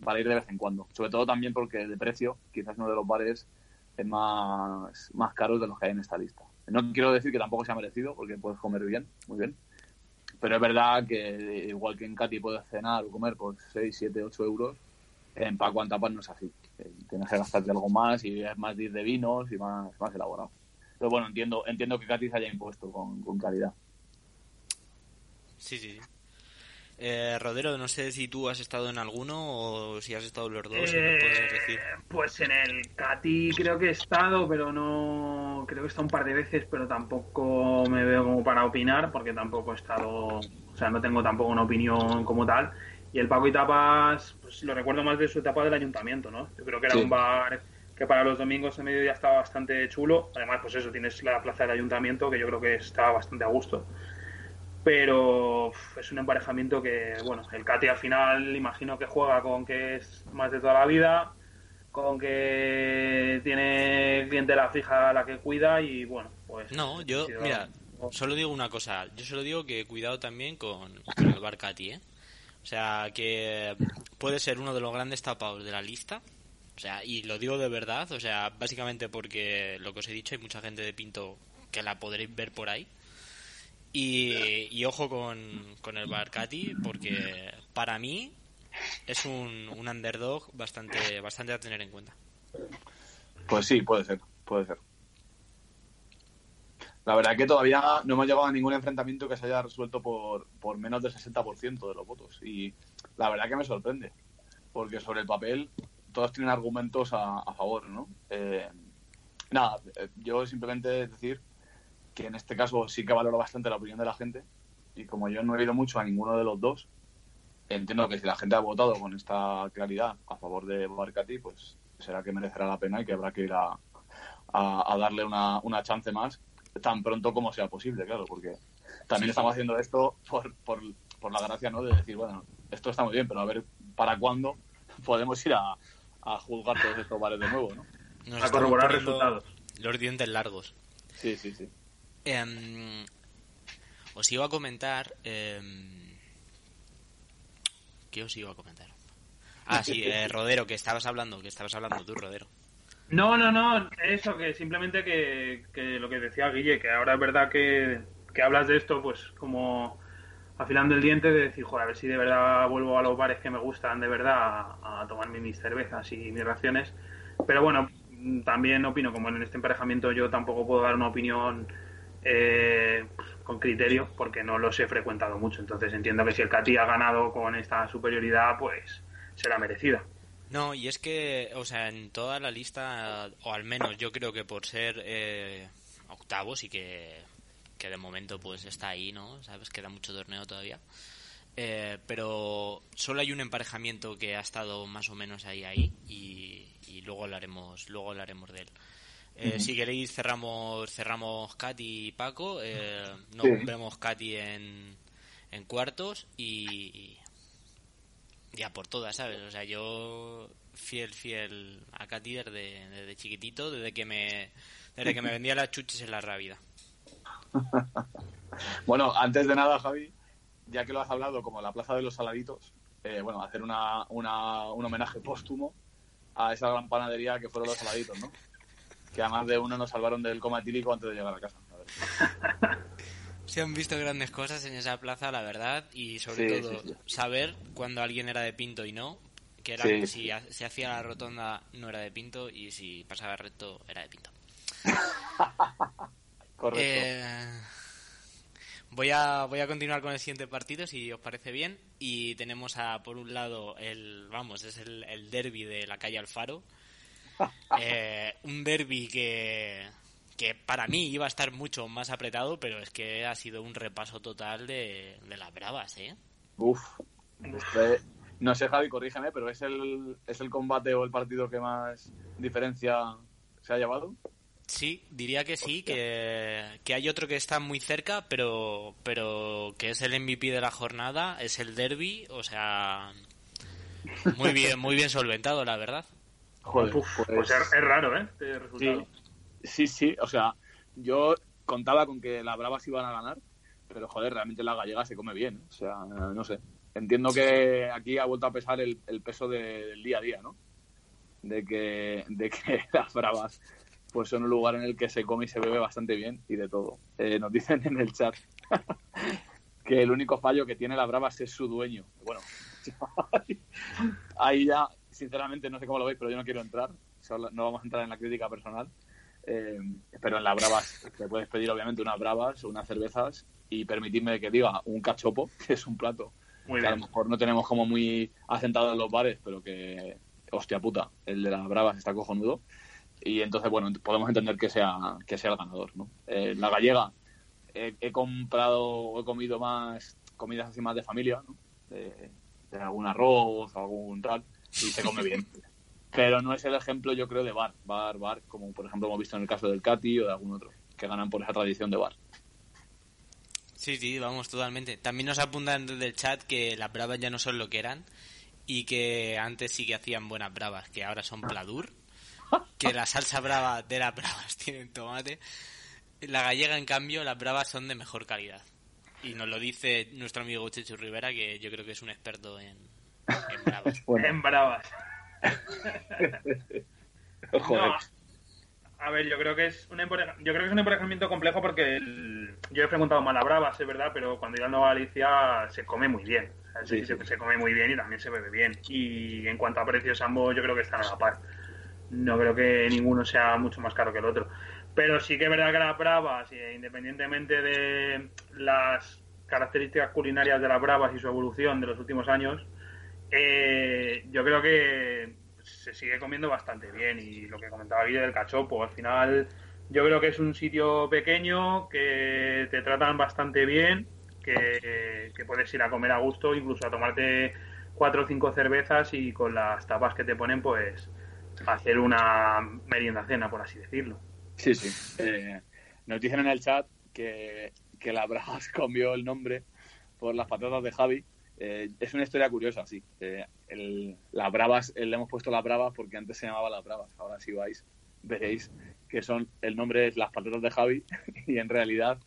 para ir de vez en cuando. Sobre todo también porque de precio, quizás uno de los bares más, más caros de los que hay en esta lista. No quiero decir que tampoco sea merecido, porque puedes comer bien, muy bien, pero es verdad que igual que en Katy puedes cenar o comer por 6, 7, 8 euros, en Paco Antapas no es así. Eh, tienes que gastarte algo más y es más de vinos y más, más elaborado. Pero bueno, entiendo entiendo que Katy se haya impuesto con, calidad. Sí, sí, sí. Eh, Rodero, no sé si tú has estado en alguno o si has estado en los dos. Eh, pues en el Cati creo que he estado, pero no. Creo que he estado un par de veces, pero tampoco me veo como para opinar, porque tampoco he estado. O sea, no tengo tampoco una opinión como tal. Y el Paco y Tapas, pues lo recuerdo más de su etapa del ayuntamiento, ¿no? Yo creo que era un bar que para los domingos de mediodía estaba bastante chulo. Además, pues eso, tienes la plaza del ayuntamiento, que yo creo que estaba bastante a gusto pero es un emparejamiento que, bueno, el Cati al final imagino que juega con que es más de toda la vida, con que tiene clientela fija a la que cuida y bueno, pues... No, yo, mira, solo digo una cosa, yo solo digo que cuidado también con, el Bar Cati, ¿eh? O sea, que puede ser uno de los grandes tapados de la lista, o sea, y lo digo de verdad, o sea, básicamente porque lo que os he dicho, hay mucha gente de Pinto que la podréis ver por ahí y, ojo con, el Barcati, porque para mí es un, un underdog bastante, bastante a tener en cuenta. Pues sí, puede ser, puede ser. La verdad es que todavía no hemos llegado a ningún enfrentamiento que se haya resuelto por, por menos del 60% de los votos. Y la verdad que me sorprende, porque sobre el papel todos tienen argumentos a, a favor, ¿no? Eh, nada, eh, yo simplemente decir que en este caso sí que valoro bastante la opinión de la gente. Y como yo no he ido mucho a ninguno de los dos, entiendo que si la gente ha votado con esta claridad a favor de Barcati, pues será que merecerá la pena y que habrá que ir a, a, darle una, una, chance más tan pronto como sea posible, claro, porque también estamos haciendo esto por, por, por, la gracia, ¿no? De decir, bueno, esto está muy bien, pero a ver para cuándo podemos ir a, a juzgar todos estos bares de nuevo, ¿no? a corroborar resultados. Los dientes largos. Sí, sí, sí. Em, os iba a comentar. Em, ¿Qué os iba a comentar? Ah, sí, eh, Rodero, que estabas hablando, que estabas hablando tú, Rodero. No, no, no, eso, que simplemente que, lo que decía Guille, que ahora es verdad que, que hablas de esto, pues como afilando el diente de decir, joder, a ver si de verdad vuelvo a los bares que me gustan de verdad a, a tomarme mis cervezas y mis raciones. Pero bueno, también opino, como en este emparejamiento yo tampoco puedo dar una opinión eh, con criterio porque no los he frecuentado mucho. Entonces entiendo que si el Cati ha ganado con esta superioridad, pues será merecida. No, y es que, o sea, en toda la lista, o al menos yo creo que por ser eh, octavos y que, que de momento pues está ahí, ¿no? Sabes, queda mucho torneo todavía. Eh, pero solo hay un emparejamiento que ha estado más o menos ahí ahí y, y luego hablaremos luego hablaremos de él eh, si queréis cerramos cerramos Katy y Paco. Eh, nos vemos Katy en, en cuartos y, ya por todas, ¿sabes? O sea, yo fiel fiel a Katy desde, desde chiquitito, desde que me desde que me vendía las chuches en la rápida. [laughs] bueno, antes de nada, Javi, ya que lo has hablado como la Plaza de los Saladitos, eh, bueno, hacer una, una, un homenaje póstumo a esa gran panadería que fueron los Saladitos, ¿no? Que a más de uno nos salvaron del coma antes de llegar a casa. [laughs] Se han visto grandes cosas en esa plaza, la verdad, y sobre todo saber cuando alguien era de Pinto y no, que era si se hacía la rotonda no era de Pinto y si pasaba recto era de Pinto. [laughs] Correcto. Eh, voy a voy a continuar con el siguiente partido si os parece bien y tenemos a por un lado el vamos es el, el derby de la calle Alfaro [laughs] eh, un derby que, que para mí iba a estar mucho más apretado, pero es que ha sido un repaso total de, las bravas, ¿eh? Uf. no sé, Javi, corrígeme, pero ¿es el, ¿es el combate o el partido que más diferencia se ha llevado? Sí, diría que sí, que, que, hay otro que está muy cerca, pero, pero que es el MVP de la jornada, es el derby, o sea, muy bien, muy bien solventado, la verdad. Joder, pues, pues es, raro, ¿eh? Este resultado. Sí, sí, o sea, yo contaba con que las Bravas iban a ganar, pero joder, realmente la gallega se come bien, o sea, no sé. Entiendo que aquí ha vuelto a pesar el, peso del día a día, ¿no? De que, de que [laughs] las Bravas pues son un lugar en el que se come y se bebe bastante bien y de todo. Eh, nos dicen en el chat [laughs] que el único fallo que tiene la Bravas es su dueño. Bueno, [laughs] ahí ya sinceramente no sé cómo lo veis, pero yo no quiero entrar. No vamos a entrar en la crítica personal. Eh, pero en las bravas te puedes pedir obviamente unas bravas, unas cervezas y permitirme que diga un cachopo, [laughs] que es un plato Muy que a lo mejor no tenemos como muy asentado en los bares, pero que, hostia puta, el de las bravas está cojonudo. Y entonces, bueno, podemos entender que sea, que sea el ganador, ¿no? Eh, la gallega, he, he comprado o he comido más comidas así más de familia, ¿no? De, de algún arroz, algún tal, y se come bien. Pero no es el ejemplo, yo creo, de bar, bar, bar, como por ejemplo hemos visto en el caso del Cati o de algún otro, que ganan por esa tradición de bar. Sí, sí, vamos, totalmente. También nos apuntan desde el chat que las bravas ya no son lo que eran y que antes sí que hacían buenas bravas, que ahora son pladur, que la salsa brava de las bravas [laughs] tienen tomate. La gallega, en cambio, las bravas son de mejor calidad. Y nos lo dice nuestro amigo Chechu Rivera, que yo creo que es un experto en, en bravas. [laughs] En bravas. [laughs] Joder. No, a ver, yo creo que es un yo creo que es un emparejamiento complejo porque el- yo he preguntado mal a Bravas, es verdad, pero cuando ido a Nueva Galicia se come muy bien. O sea, Sí, se, sí. se come muy bien y también se bebe bien. Y en cuanto a precios, ambos yo creo que están a la par. No creo que ninguno sea mucho más caro que el otro. Pero sí que es verdad que las Bravas, eh, independientemente de las características culinarias de las Bravas y su evolución de los últimos años, eh, yo creo que se sigue comiendo bastante bien y lo que comentaba Guille del cachopo, al final yo creo que es un sitio pequeño que te tratan bastante bien, que, puedes ir a comer a gusto, incluso a tomarte cuatro o cinco cervezas y con las tapas que te ponen pues hacer una merienda cena, por así decirlo. Sí, sí. Eh, nos dicen en el chat que, que la Bravas [laughs] cambió el nombre por las patatas de Javi. Eh, es una historia curiosa, sí. Eh, el, las Bravas, eh, le hemos puesto las Bravas porque antes se llamaba las Bravas. Ahora si vais, veréis que son el nombre es las patatas de Javi [laughs] y en realidad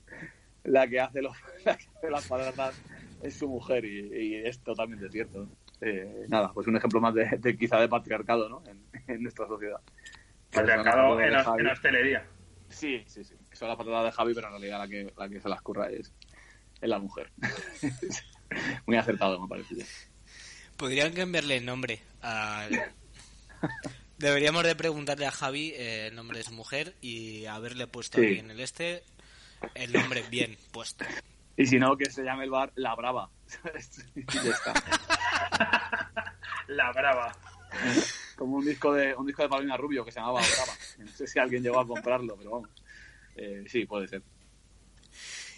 la que hace, los, [laughs] la que hace las patatas es su mujer y, y es totalmente cierto. Eh, nada, pues un ejemplo más de, de quizá de patriarcado ¿no? en, en nuestra sociedad. Las Patriarcado en, Javi. en hostelería. Sí, sí, sí. Son las patatas de Javi, pero en realidad la que, la que se las curra es, es la mujer. [laughs] [laughs] Muy acertado, me parece. Podrían cambiarle el nombre al... Deberíamos de preguntarle a Javi eh, el nombre de su mujer y haberle puesto Sí. aquí en el este el nombre bien puesto. Y si no, que se llame el bar La Brava. [laughs] y ya está. La brava. Como un disco de un disco de Paulina Rubio que se llamaba Brava. No sé si alguien llegó a comprarlo, pero vamos. Eh, sí, puede ser.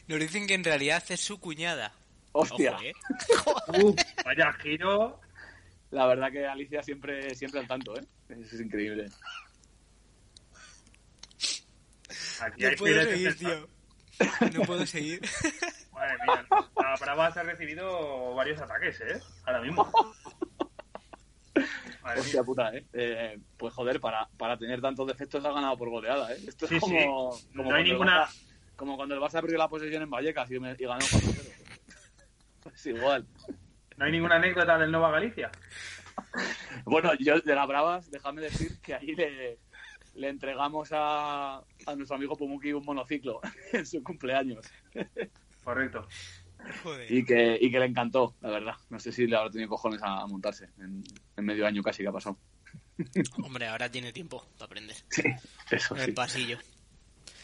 Nos dicen que en realidad es su cuñada. Hostia, Ojo, ¿eh? [laughs] Uf, vaya giro. la verdad que Alicia siempre, siempre al tanto, ¿eh? Eso es increíble. Aquí No hay puedo seguir, tío. No puedo seguir. [laughs] Madre mía, la brava se ha recibido varios ataques, ¿eh? Ahora mismo. Madre Hostia mía. puta, ¿eh? Eh, Pues joder, para, para tener tantos defectos ha ganado por goleada, ¿eh? Esto Sí, es como, sí. como No hay ninguna- Barça- como cuando el Barça perdió la posesión en Vallecas y, me- y ganó 4-0. Pues igual. ¿No hay ninguna anécdota del Nova Galicia? Bueno, yo de las Bravas, déjame decir que ahí le, le entregamos a, a nuestro amigo Pumuki un monociclo [laughs] en su cumpleaños Correcto. Joder. y que, y que le encantó, la verdad. No sé si le habrá tenido cojones a, a montarse en, en medio año casi que ha pasado. [laughs] Hombre, ahora tiene tiempo para aprender. Eso En el sí. pasillo.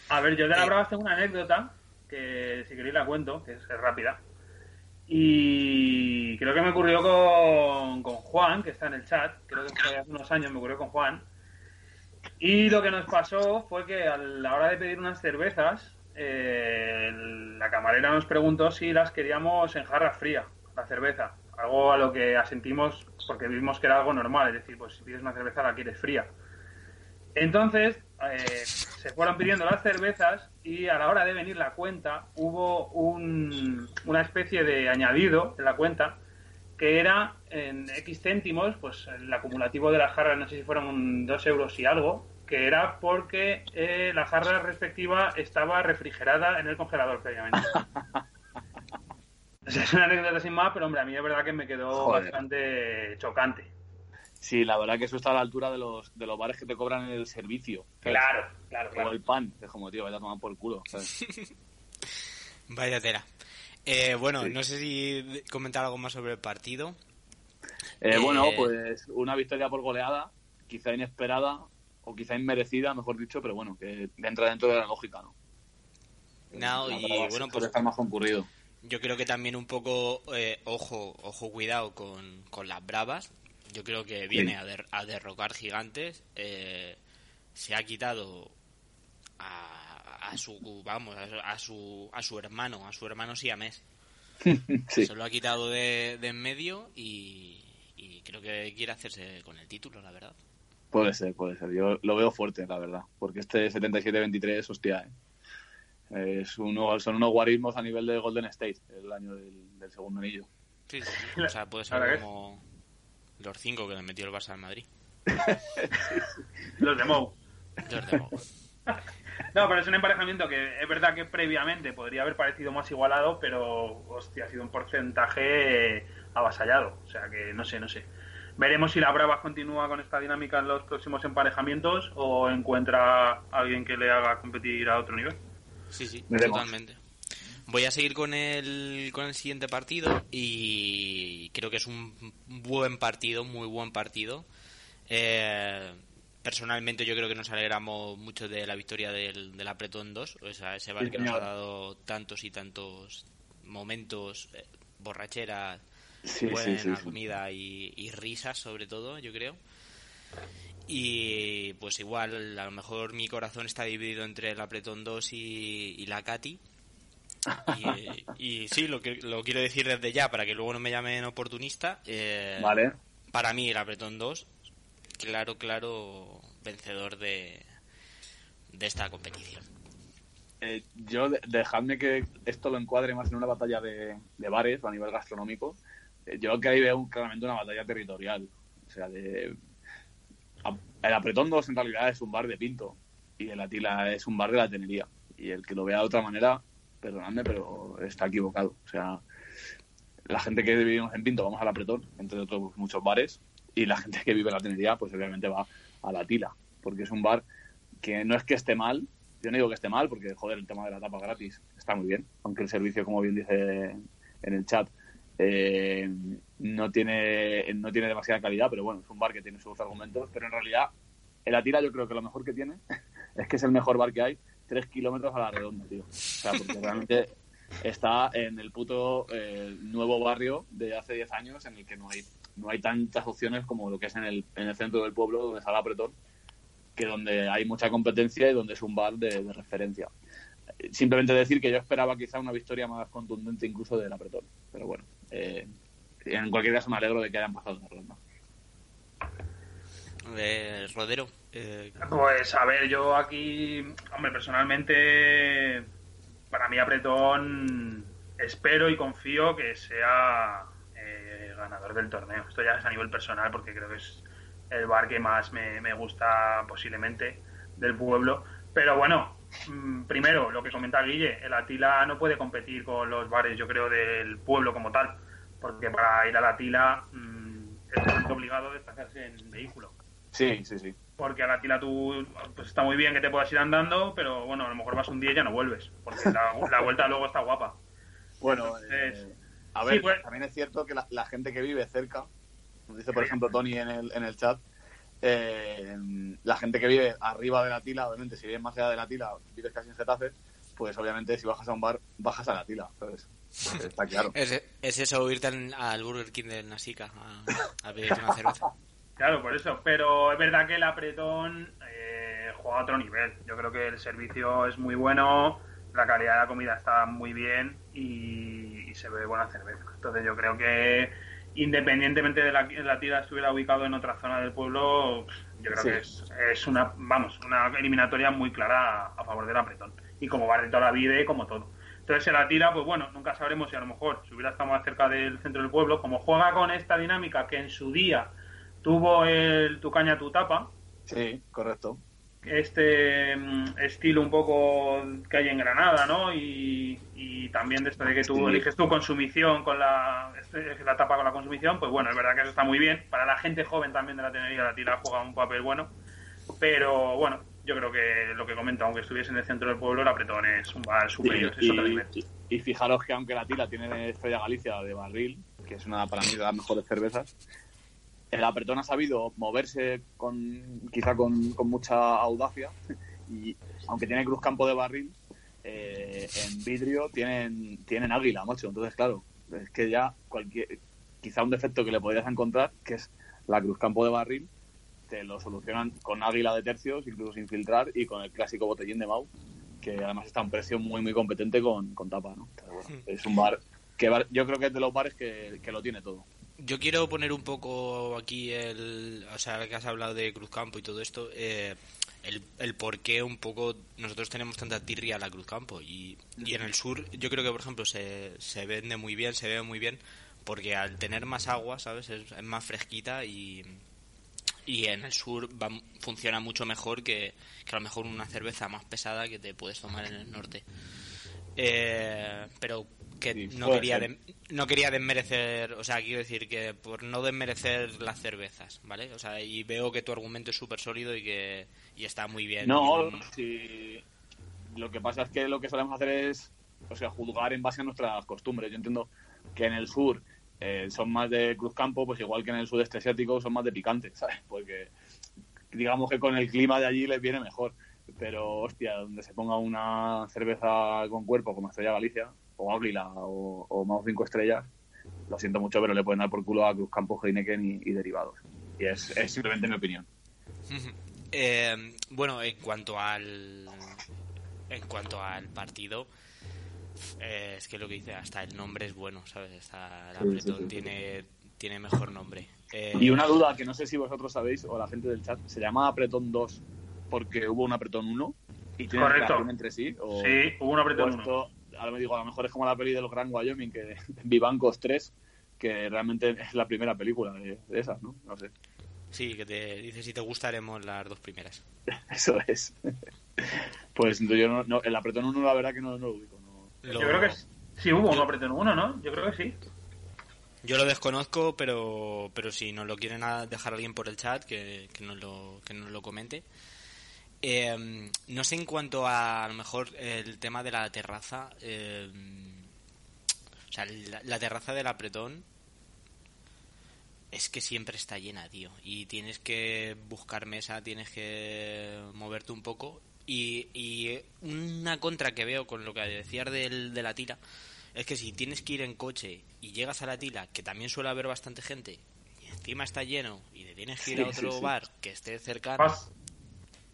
A ver, yo de la Eh. brava tengo una anécdota que si queréis la cuento, que es, es rápida. Y creo que me ocurrió con, con Juan, que está en el chat. Creo que fue hace unos años, me ocurrió con Juan. Y lo que nos pasó fue que a la hora de pedir unas cervezas, eh, la camarera nos preguntó si las queríamos en jarra fría, la cerveza. Algo a lo que asentimos porque vimos que era algo normal. Es decir, pues si pides una cerveza la quieres fría. Entonces, eh, se fueron pidiendo las cervezas y a la hora de venir la cuenta hubo un- una especie de añadido en la cuenta que era en X céntimos, pues el acumulativo de las jarras, no sé si fueron dos euros y algo, que era porque eh, la jarra respectiva estaba refrigerada en el congelador previamente. [laughs] O sea, es una anécdota sin más, pero hombre, a mí es verdad que me quedó Joder. bastante chocante. Sí, la verdad que eso está a la altura de los, de los bares que te cobran el servicio. ¿sabes? Claro, claro, O claro. el pan. Es como, tío, vaya a tomar por culo. ¿sabes? [laughs] Vaya tela. Eh, bueno, Sí. no sé si comentar algo más sobre el partido. Eh, Eh, Bueno, pues una victoria por goleada, quizá inesperada o quizá inmerecida, mejor dicho, pero bueno, que entra dentro de la lógica, ¿no? No, y bueno, pues estar más concurrido. Yo creo que también un poco, eh, ojo, ojo, cuidado con, con las bravas. Yo creo que viene a, a, derrocar gigantes. Eh, se ha quitado a, a su, vamos, a, su, a su hermano, a su hermano siamés. [laughs] sí. Se lo ha quitado de, de en medio y, y creo que quiere hacerse con el título, la verdad. Puede ser, puede ser. Yo lo veo fuerte, la verdad. Porque este 77-23, hostia, ¿eh? Es uno, son unos guarismos a nivel de Golden State, el año del, segundo anillo. Sí, sí, O sea, puede ser [laughs] como los cinco que le metió el Barça al Madrid. [laughs] los de Mou. Los de Mou. [laughs] No, pero es un emparejamiento que es verdad que previamente podría haber parecido más igualado, pero hostia, ha sido un porcentaje avasallado. O sea que no sé, no sé. Veremos si la Brava continúa con esta dinámica en los próximos emparejamientos o encuentra a alguien que le haga competir a otro nivel. Sí, sí, totalmente. Voy a seguir con el, con el siguiente partido y creo que es un buen partido, muy buen partido. Eh, personalmente yo creo que nos alegramos mucho de la victoria del, del Apretón 2, o sea, ese bar que nos ha dado tantos y tantos momentos, eh, borracheras, buena comida y, risas sobre todo, yo creo. Y pues igual, a lo mejor mi corazón está dividido entre el Apretón 2 y, la Katy. Y, sí, lo, que, lo quiero decir desde ya para que luego no me llamen oportunista. Eh, vale. Para mí el Apretón 2 claro, claro vencedor de, de esta competición. Eh, yo, dejadme que esto lo encuadre más en una batalla de, bares a nivel gastronómico. Eh, yo que ahí veo claramente una batalla territorial. O sea, de, el Apretón 2 en realidad es un bar de Pinto y el Atila es un bar de la Tenería. Y el que lo vea de otra manera, perdonadme, pero está equivocado. O sea, la gente que vivimos en Pinto vamos al Apretón, entre otros muchos bares, y la gente que vive en la Tenería, pues obviamente va a la Tila, porque es un bar que no es que esté mal, yo no digo que esté mal, porque joder, el tema de la tapa gratis está muy bien, aunque el servicio, como bien dice en el chat, eh, no tiene no tiene demasiada calidad, pero bueno, es un bar que tiene sus argumentos, pero en realidad el Atila yo creo que lo mejor que tiene [laughs] es que es el mejor bar que hay, tres kilómetros a la redonda, tío. O sea, porque realmente está en el puto eh, nuevo barrio de hace 10 años en el que no hay no hay tantas opciones como lo que es en el, en el centro del pueblo, donde está la Apretón, que donde hay mucha competencia y donde es un bar de, referencia. Simplemente decir que yo esperaba quizá una victoria más contundente incluso del Apretón, pero bueno, eh, en cualquier caso me alegro de que hayan pasado la ronda. Eh, Rodero. Eh... Pues a ver, yo aquí, hombre, personalmente, para mí Apretón espero y confío que sea ganador del torneo. Esto ya es a nivel personal porque creo que es el bar que más me, gusta posiblemente del pueblo. Pero bueno, mm, primero, lo que comenta Guille, el Atila no puede competir con los bares, yo creo, del pueblo como tal. Porque para ir a la Atila mm, es obligado a desplazarse en vehículo. Sí, sí, sí. Porque a la Atila tú, pues está muy bien que te puedas ir andando, pero bueno, a lo mejor vas un día y ya no vuelves. Porque la, vuelta luego está guapa. Bueno, eh, a ver, pues. también es cierto que la, gente que vive cerca, como dice por ejemplo Tony en el, en el chat, eh, la gente que vive arriba de la tila, obviamente, si vives más allá de la tila, vives casi en Getafe, pues obviamente si bajas a un bar, bajas a la tila, ¿sabes? Está claro. [laughs] es, eso, irte al Burger King de Nasica a, pedir una [laughs] cerveza. Claro, por eso. Pero es verdad que el apretón eh, juega a otro nivel. Yo creo que el servicio es muy bueno, la calidad de la comida está muy bien y y se ve buena cerveza. Entonces yo creo que independientemente de la, la tira estuviera ubicado en otra zona del pueblo, yo creo que es, una, vamos, una eliminatoria muy clara a, favor del apretón. Y como va de toda la vida y como todo. Entonces se la tira, pues bueno, nunca sabremos si a lo mejor si hubiera estado más cerca del centro del pueblo, como juega con esta dinámica que en su día tuvo el tu caña tu tapa. Sí, correcto este mm, estilo un poco que hay en Granada, ¿no? Y, también de esto de que tú eliges tu consumición con la, este, la tapa con la consumición, pues bueno, es verdad que eso está muy bien. Para la gente joven también de la tenería la tira juega un papel bueno, pero bueno, yo creo que lo que comento, aunque estuviese en el centro del pueblo, el apretón es un bar superior. y, fijaros que aunque la tira tiene Estrella Galicia de barril, que es una para mí de las mejores cervezas, el Apretón ha sabido moverse con quizá con, mucha audacia [laughs] y aunque tiene cruz campo de barril eh, en vidrio tienen, tienen águila, macho. Entonces, claro, es que ya cualquier, quizá un defecto que le podrías encontrar, que es la cruz campo de barril, te lo solucionan con águila de tercios, incluso sin filtrar, y con el clásico botellín de Mau, que además está a un precio muy, muy competente con, con tapa, ¿no? Hmm. es un bar que yo creo que es de los bares que, lo tiene todo. Yo quiero poner un poco aquí el. O sea, que has hablado de Cruzcampo y todo esto. Eh, el, el por qué un poco nosotros tenemos tanta tirria a la Cruzcampo. Y, y en el sur, yo creo que, por ejemplo, se, se vende muy bien, se ve muy bien. Porque al tener más agua, ¿sabes? Es, más fresquita y, y en el sur va, funciona mucho mejor que, que, a lo mejor una cerveza más pesada que te puedes tomar en el norte. Eh, pero que no quería no quería desmerecer, o sea, quiero decir que por no desmerecer las cervezas, ¿vale? O sea, y veo que tu argumento es súper sólido y que y está muy bien. No, si lo que pasa es que lo que solemos hacer es, o sea, juzgar en base a nuestras costumbres. Yo entiendo que en el sur eh, son más de cruzcampo, pues igual que en el sudeste asiático son más de picante, [laughs] ¿sabes? Porque digamos que con el clima de allí les viene mejor. Pero, hostia, donde se ponga una cerveza con cuerpo, como Estrella Galicia, o Águila, o, o Mau 5 Estrellas, lo siento mucho, pero le pueden dar por culo a Cruz Campo, Heineken y, derivados. Y es, simplemente mi opinión. [laughs] Eh, bueno, en cuanto al en cuanto al partido, eh, es que lo que dice, hasta el nombre es bueno, ¿sabes? Hasta el tiene, tiene mejor nombre. Eh, y una duda que no sé si vosotros sabéis, o la gente del chat, ¿se llama Apretón 2 porque hubo un apretón 1 y tiene relación entre sí. O, sí, hubo un apretón 1. Ahora me digo, a lo mejor es como la peli de los Gran Wyoming, que [laughs] Vivancos 3, que realmente es la primera película de, esas, ¿no? No sé. Sí, que te dice si te gustaremos las dos primeras. [laughs] Eso es. [laughs] pues yo no, el apretón 1 la verdad que no, lo ubico. Yo creo que sí hubo un apretón 1, ¿no? Yo creo que sí. Yo lo desconozco, pero, pero si nos lo quieren dejar alguien por el chat, que, que, nos, lo, que nos lo comente. Eh, no sé en cuanto a, a lo mejor el tema de la terraza. Eh, o sea, la, terraza del apretón es que siempre está llena, tío. Y tienes que buscar mesa, tienes que moverte un poco. Y, y una contra que veo con lo que decías del, de la tira es que si tienes que ir en coche y llegas a la tila, que también suele haber bastante gente, y encima está lleno y te tienes que ir a otro bar que esté cercano,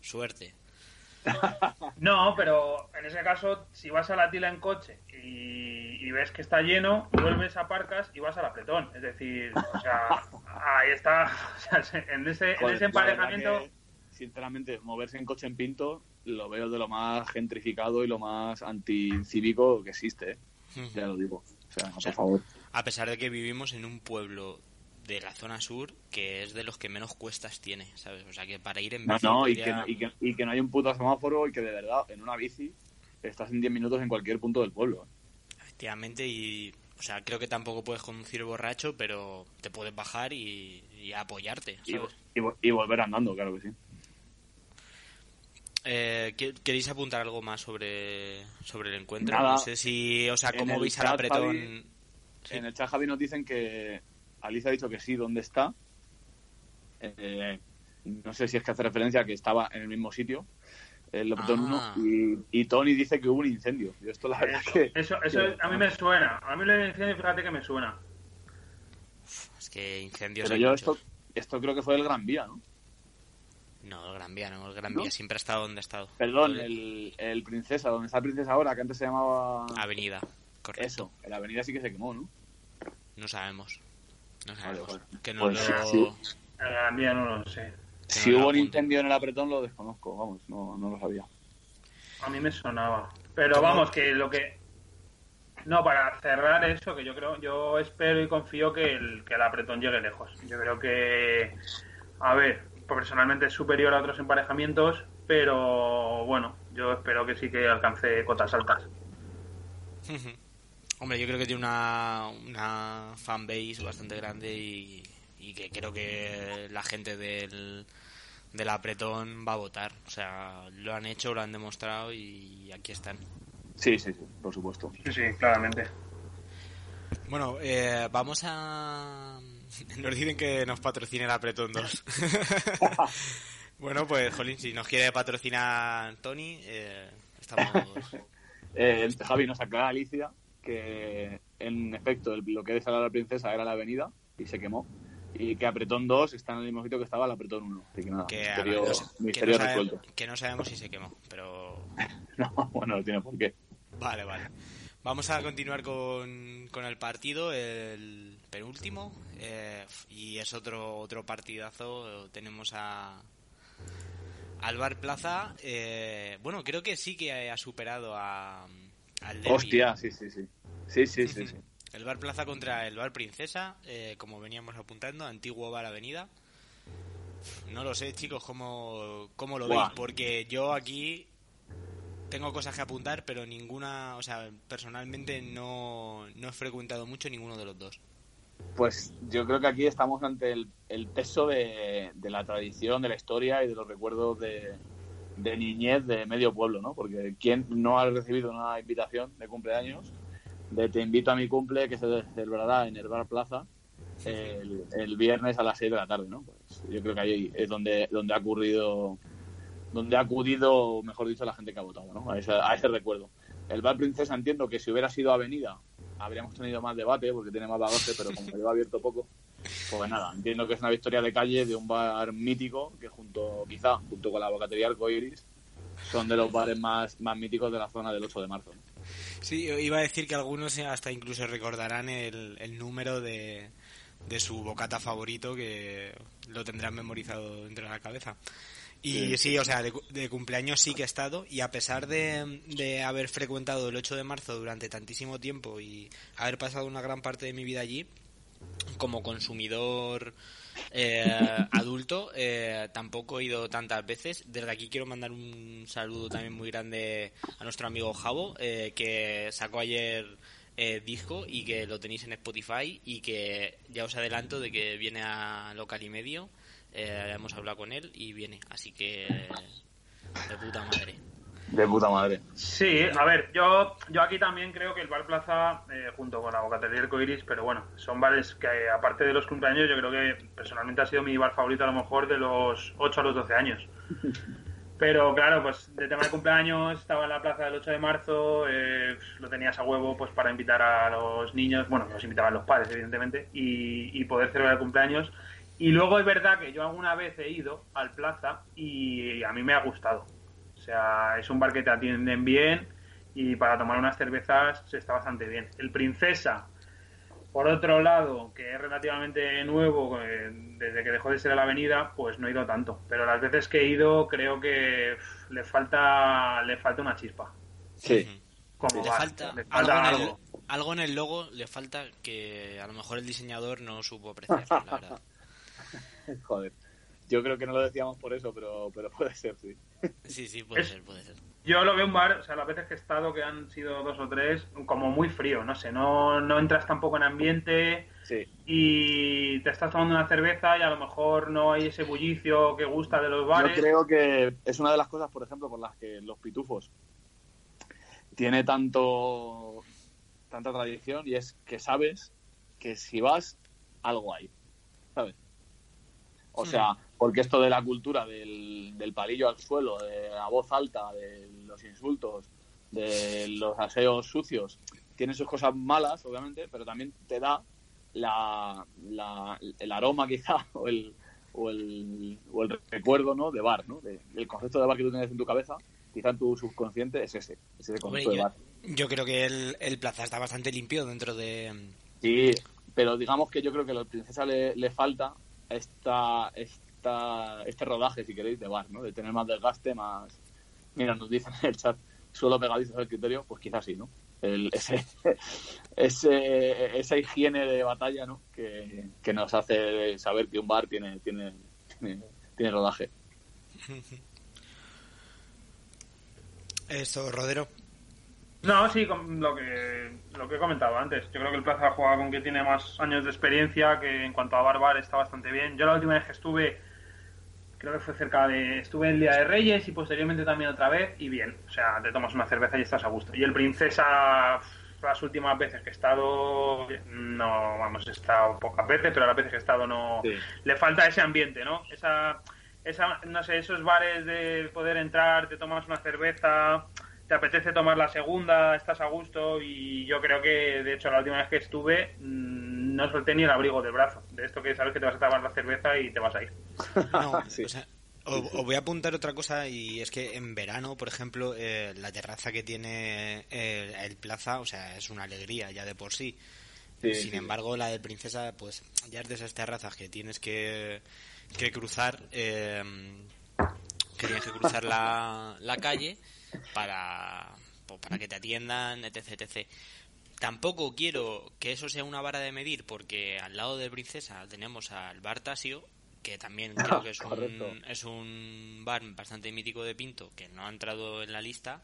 Suerte. [laughs] No, pero en ese caso, si vas a la tila en coche y, ves que está lleno, vuelves, a parcas y vas al apretón. Es decir, o sea, ahí está. [laughs] en ese, en ese emparejamiento. sinceramente, moverse en coche en Pinto lo veo de lo más gentrificado y lo más anticívico que existe. ¿eh? Ya lo digo. O sea, por favor. A pesar de que vivimos en un pueblo de la zona sur que es de los que menos cuestas tiene, ¿sabes? O sea, que para ir en bici... No, no, y, que no y, que, y, que no hay un puto semáforo y que de verdad, en una bici, estás en 10 minutos en cualquier punto del pueblo. Efectivamente, y... O sea, creo que tampoco puedes conducir borracho, pero te puedes bajar y, apoyarte, ¿sabes? Y, volver andando, claro que sí. Eh, ¿Queréis apuntar algo más sobre, sobre el encuentro? no sé si, o sea, cómo veis al apretón... En el chat Javi nos dicen que Alicia ha dicho que sí, ¿dónde está? Eh, no sé si es que hace referencia a que estaba en el mismo sitio, el Lopetón ah. 1, y, Tony dice que hubo un incendio. Y esto la verdad que, eso, eso a mí me suena. A mí el incendio, fíjate que me suena. Es que incendios. Pero yo esto, esto creo que fue el Gran Vía, ¿no? No, el Gran Vía, no. El Gran Vía siempre ha estado donde ha estado. Perdón, el, el Princesa, donde está el Princesa ahora, que antes se llamaba. Avenida, correcto. Eso, la avenida sí que se quemó, ¿no? No sabemos. No sabemos. Que no pues lo... no lo sé. Si hubo un incendio en el apretón lo desconozco, vamos, no, no lo sabía. A mí me sonaba. Pero vamos, que lo que... No, para cerrar eso, que yo creo, yo espero y confío que el, que el apretón llegue lejos. Yo creo que, a ver, personalmente es superior a otros emparejamientos, pero bueno, yo espero que sí que alcance cotas altas. [laughs] Hombre, yo creo que tiene una, una fanbase bastante grande y, que creo que la gente del, del apretón va a votar. O sea, lo han hecho, lo han demostrado y aquí están. Sí, sí, sí, por supuesto. Sí, sí, claramente. Bueno, eh, vamos a... [laughs] Nos dicen que nos patrocine el Apretón 2. [laughs] bueno, pues, Jolín, si nos quiere patrocinar Tony, eh, estamos [laughs] eh, Javi nos aclara Alicia que en efecto lo que es la princesa era la avenida y se quemó y que Apretón 2 está en el mismo sitio que estaba el Apretón 1. Así que nada, que, misterio, no, misterio que, no resuelto. Sabe, que no sabemos si se quemó, pero... [laughs] no, bueno, no tiene por qué. Vale, vale. Vamos a continuar con, con el partido, el penúltimo, eh, y es otro otro partidazo. Tenemos a al Bar Plaza. Eh, bueno, creo que sí que ha superado a, al. Hostia, sí, sí, sí. Sí, sí, sí, sí. El Bar Plaza contra el Bar Princesa, eh, como veníamos apuntando, antiguo Bar Avenida. No lo sé, chicos, cómo, cómo lo veis, porque yo aquí tengo cosas que apuntar, pero ninguna, o sea, personalmente no, no he frecuentado mucho ninguno de los dos. Pues yo creo que aquí estamos ante el, el peso de, de la tradición, de la historia y de los recuerdos de, de niñez de medio pueblo, ¿no? Porque ¿quién no ha recibido una invitación de cumpleaños? De te invito a mi cumple que se celebrará en el Bar Plaza el, viernes a las 6 de la tarde, ¿no? Pues yo creo que ahí es donde, donde ha ocurrido, donde ha acudido, mejor dicho, la gente que ha votado, ¿no? A ese, a ese recuerdo. El Bar Princesa entiendo que si hubiera sido Avenida habríamos tenido más debate porque tiene más bagaje, pero como lleva abierto poco, pues nada, entiendo que es una victoria de calle de un bar mítico que junto, quizá, junto con la bocatería Arcoiris, son de los bares más, más míticos de la zona del 8 de marzo. Sí, iba a decir que algunos hasta incluso recordarán el, el número de, de su bocata favorito que lo tendrán memorizado dentro de la cabeza. Y sí, Sí. o sea, de, de cumpleaños sí que he estado y a pesar de, de haber frecuentado el 8 de marzo durante tantísimo tiempo y haber pasado una gran parte de mi vida allí, como consumidor eh, [laughs] adulto, eh, tampoco he ido tantas veces. Desde aquí quiero mandar un saludo también muy grande a nuestro amigo Javo, eh, que sacó ayer eh, disco y que lo tenéis en Spotify y que ya os adelanto de que viene a local y medio. Hemos hablado con él y viene, así que de puta madre. De puta madre. Sí, a ver, yo, yo aquí también creo que el Bar Plaza, eh, junto con la Bocatería Arcoiris, pero bueno, son bares que aparte de los cumpleaños, yo creo que personalmente ha sido mi bar favorito a lo mejor de los 8 a los 12 años. [laughs] Pero claro, pues de tema de cumpleaños, estaba en la plaza del 8 de marzo, eh, lo tenías a huevo pues para invitar a los niños, bueno, los invitaban los padres, evidentemente, y, y poder celebrar el cumpleaños. Y luego es verdad que yo alguna vez he ido al plaza y a mí me ha gustado. O sea, es un bar que te atienden bien y para tomar unas cervezas se está bastante bien. El Princesa, por otro lado, que es relativamente nuevo, eh, desde que dejó de ser a la avenida, pues no he ido tanto. Pero las veces que he ido creo que pff, le falta le falta una chispa. Sí. Como Le bar. falta, Le algo, falta en el, algo. algo en el logo, le falta que a lo mejor el diseñador no supo apreciar, la verdad. [laughs] Joder. Yo creo que no lo decíamos por eso, pero, pero puede ser, sí. Sí, sí, puede Es- ser, puede ser. Yo lo veo un bar, o sea, las veces que he estado, que han sido dos o tres, como muy frío, no sé, no, no entras tampoco en ambiente Sí, y te estás tomando una cerveza y a lo mejor no hay ese bullicio que gusta de los bares. Yo creo que es una de las cosas, por ejemplo, por las que los pitufos tiene tanto tanta tradición y es que sabes que si vas algo hay, ¿sabes? O Hmm. sea, porque esto de la cultura del, del palillo al suelo, de la voz alta, de los insultos, de los aseos sucios, tiene sus cosas malas, obviamente, pero también te da la, la- el aroma [laughs] quizá o el, o el, o el recuerdo ¿no? de bar, ¿no? De- el concepto de bar que tú tienes en tu cabeza, quizá en tu subconsciente es ese, es ese Hombre, concepto de yo, bar. yo creo que el, el plaza está bastante limpio dentro de... Sí, pero digamos que yo creo que a la princesa le, le falta esta, esta, este rodaje, si queréis, de bar, ¿no? De tener más desgaste, más... Mira, nos dicen en el chat, suelo pegadizos al criterio, pues quizás sí, ¿no? El, [laughs] ese, ese, esa higiene de batalla, ¿no? Que, que nos hace saber que un bar tiene, tiene, tiene, tiene rodaje. [laughs] Esto, Rodero. No, sí, con lo que, lo que he comentado antes. Yo creo que el Plaza juega con que tiene más años de experiencia, que en cuanto a Barbar está bastante bien. Yo la última vez que estuve, creo que fue cerca de... Estuve el Día de Reyes y posteriormente también otra vez, y bien. O sea, te tomas una cerveza y estás a gusto. Y el Princesa, las últimas veces que he estado, no, vamos, he estado pocas veces, pero las veces que he estado no... Sí. Le falta ese ambiente, ¿no? Esa, esa, no sé, esos bares de poder entrar, te tomas una cerveza te apetece tomar la segunda, estás a gusto y yo creo que, de hecho, la última vez que estuve mm, no solté ni el abrigo del brazo. De esto que sabes que te vas a tomar la cerveza y te vas a ir. No, [laughs] o sea, os, voy a apuntar otra cosa y es que en verano, por ejemplo, eh, la terraza que tiene eh, el Plaza, o sea, es una alegría ya de por sí. Sin embargo, la de Princesa, pues ya es de esas terrazas que tienes que, que cruzar, eh, que tienes que cruzar la, la calle para, pues, para que te atiendan, etc, etc. Tampoco quiero que eso sea una vara de medir porque al lado de Princesa tenemos al Bar Tasio, que también [laughs] creo que es un, es un bar bastante mítico de Pinto, que no ha entrado en la lista,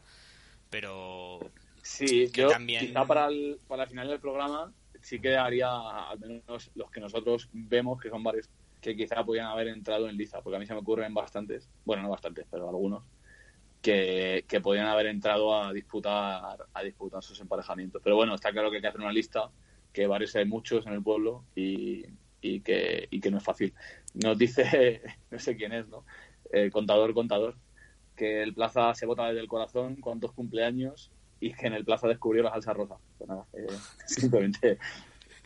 pero sí, yo también... quizá para el, para el final del programa sí que haría al menos los que nosotros vemos, que son bares que quizá podían haber entrado en lista, porque a mí se me ocurren bastantes, bueno, no bastantes, pero algunos, que, podían haber entrado a disputar a disputar sus emparejamientos. Pero bueno, está claro que hay que hacer una lista, que bares hay muchos en el pueblo y, que, y que no es fácil. Nos dice, [laughs] no sé quién es, ¿no? El contador, contador, que el Plaza se vota desde el corazón, cuántos cumpleaños y que en el Plaza descubrió la salsa rosa. Pues nada, eh, [laughs] simplemente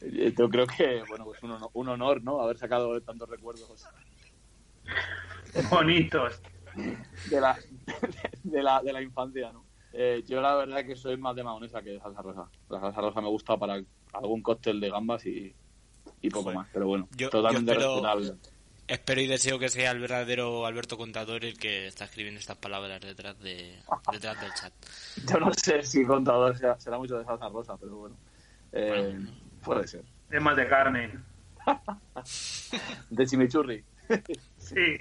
eh, yo creo que, bueno, pues un honor, un honor, ¿no? Haber sacado tantos recuerdos. Bonitos de la, [laughs] de, la, de la infancia, ¿no? Eh, yo la verdad que soy más de mayonesa que de salsa rosa. La salsa rosa me gusta para algún cóctel de gambas y, y poco más, pero bueno, totalmente respetable. Espero y deseo que sea el verdadero Alberto Contador el que está escribiendo estas palabras detrás de detrás del chat. [laughs] Yo no sé si Contador será, mucho de salsa rosa, pero bueno, eh, puede ser. Es más de carne. [laughs] de chimichurri. sí,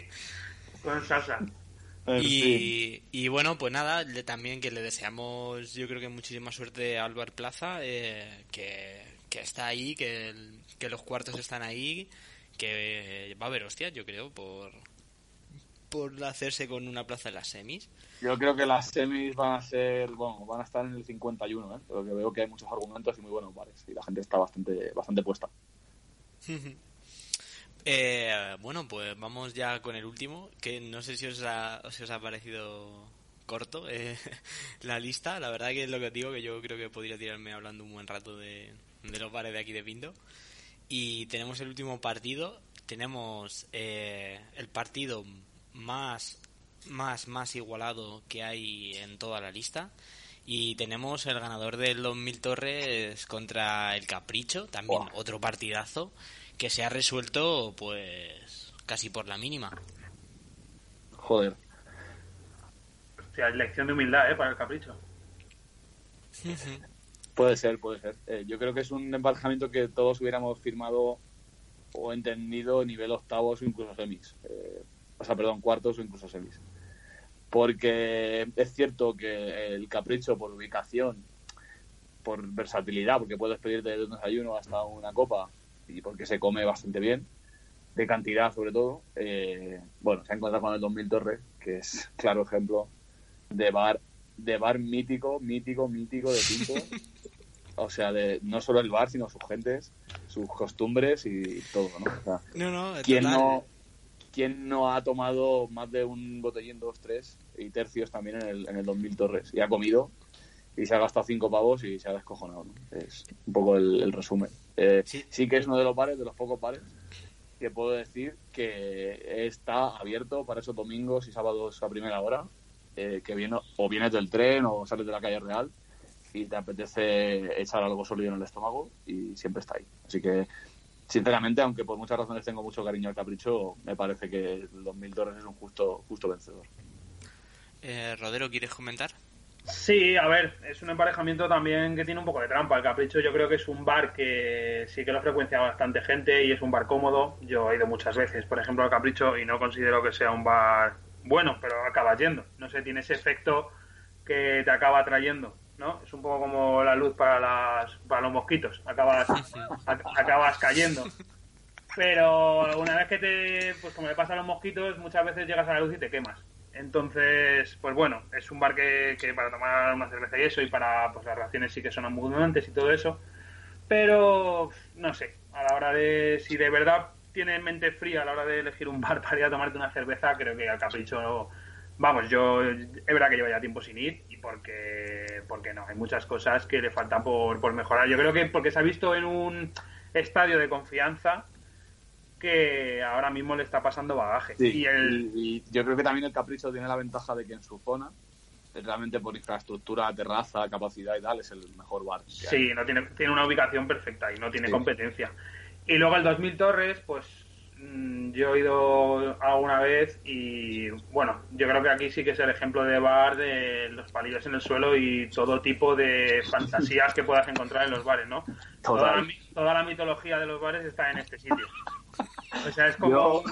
con salsa. Y, bueno, pues nada, también que le deseamos, yo creo que muchísima suerte a Álvaro Plaza, eh, que, está ahí, que, que los cuartos están ahí, que va a haber hostias, yo creo, por, por hacerse con una plaza en las semis. Yo creo que las semis van a ser, bueno, van a estar en el 51, ¿eh? porque veo que hay muchos argumentos y muy buenos bares, y la gente está bastante, bastante puesta. [laughs] Eh, bueno, pues vamos ya con el último, que no sé si os ha, si os ha parecido corto eh, [laughs] la lista. La verdad que es lo que os digo, que yo creo que podría tirarme hablando un buen rato de, los bares de aquí de Pinto. Y tenemos el último partido. Tenemos eh, el partido más, más, más igualado que hay en toda la lista. Y tenemos el ganador del 2000 Torres contra el Capricho, también otro partidazo que se ha resuelto pues casi por la mínima. Joder. O sea, lección de humildad, ¿eh? Para el capricho. [laughs] puede ser, puede ser. Eh, yo creo que es un embarcamiento que todos hubiéramos firmado o entendido nivel octavos o incluso semis. Eh, o sea, perdón, cuartos o incluso semis. Porque es cierto que el capricho por ubicación, por versatilidad, porque puedes pedirte desde un desayuno hasta una copa, y porque se come bastante bien, de cantidad sobre todo. Eh, bueno, se ha encontrado con el 2000 Torres, que es [laughs] claro ejemplo de bar, de bar mítico, mítico, mítico de Pinto. [laughs] o sea, de no solo el bar, sino sus gentes, sus costumbres y todo, ¿no? O sea, no, no, ¿quién no, ¿quién no ha tomado más de un botellín, dos, tres y tercios también en el, en el 2000 Torres? Y ha comido y se ha gastado cinco pavos y se ha descojonado. Es un poco el, resumen. Eh, sí. que es uno de los bares, de los pocos bares, que puedo decir que está abierto para esos domingos y sábados a primera hora, eh, que viene, o vienes del tren o sales de la calle real y te apetece echar algo sólido en el estómago y siempre está ahí. Así que, sinceramente, aunque por muchas razones tengo mucho cariño al capricho, me parece que el 2000 Torres es un justo, justo vencedor. Eh, Rodero, ¿quieres comentar? Sí, a ver, es un emparejamiento también que tiene un poco de trampa. El Capricho yo creo que es un bar que sí que lo frecuencia bastante gente y es un bar cómodo. Yo he ido muchas veces, por ejemplo, al Capricho y no considero que sea un bar bueno, pero acaba yendo. No sé, tiene ese efecto que te acaba trayendo, ¿no? Es un poco como la luz para, las, para los mosquitos. Acabas, acabas cayendo. Pero una vez que te, pues como le pasa a los mosquitos, muchas veces llegas a la luz y te quemas. Entonces, pues bueno, es un bar que, para tomar una cerveza y eso, y para pues las relaciones sí que son abundantes y todo eso. Pero, no sé, a la hora de, si de verdad tiene mente fría a la hora de elegir un [laughs] bar para ir a tomarte una cerveza, creo que al capricho Vamos, yo es verdad que llevo ya tiempo sin ir y porque, porque no, hay muchas cosas que le faltan por, por mejorar. Yo creo que porque se ha visto en un estadio de confianza que ahora mismo le está pasando bagaje. y, y, yo creo que también el Capricho tiene la ventaja de que en su zona, realmente por infraestructura, terraza, capacidad y tal, es el mejor bar. sí, no tiene, tiene una ubicación perfecta y no tiene competencia. Y luego el 2000 Torres, pues Mm, yo he ido alguna vez y bueno, yo creo que aquí sí que es el ejemplo de bar de los palillos en el suelo y todo tipo de [laughs] fantasías que puedas encontrar en los bares, ¿no? Toda la, mitología de los bares está en este sitio. O sea, es como...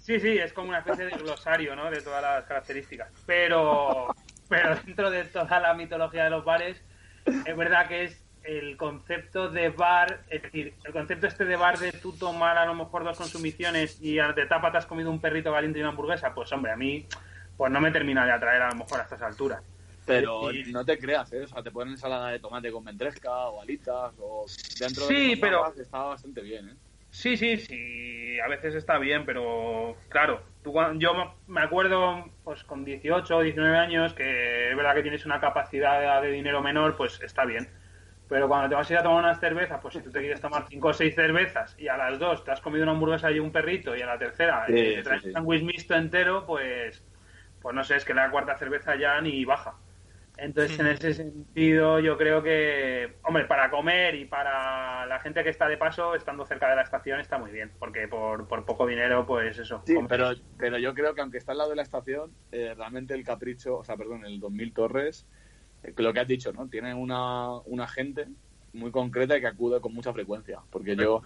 sí, sí, es como una especie de glosario, ¿no? De todas las características. Pero, pero dentro de toda la mitología de los bares, es verdad que es el concepto de bar, es decir, el concepto este de bar de tú tomar a lo mejor dos consumiciones y de tapa te has comido un perrito caliente y una hamburguesa, pues hombre, a mí pues no me termina de atraer a lo mejor a estas alturas. Pero no te creas, ¿eh? O sea, te ponen ensalada de tomate con ventresca o alitas o dentro sí, de pero... está bastante bien, ¿eh? Sí, sí, sí, a veces está bien, pero claro, tú, yo me acuerdo pues con 18 o 19 años que es verdad que tienes una capacidad de dinero menor, pues está bien pero cuando te vas a ir a tomar unas cervezas, pues si tú te quieres tomar cinco o seis cervezas y a las dos te has comido una hamburguesa y un perrito y a la tercera te traes un sándwich mixto entero, pues, pues no sé, es que la cuarta cerveza ya ni baja. Entonces, en ese sentido, yo creo que, hombre, para comer y para la gente que está de paso, estando cerca de la estación, está muy bien, porque por, por poco dinero, pues eso. Sí, pero, pero yo creo que aunque está al lado de la estación, eh, realmente el capricho, o sea, perdón, el 2000 Torres lo que has dicho, ¿no? Tiene una, una gente muy concreta y que acude con mucha frecuencia. Porque yo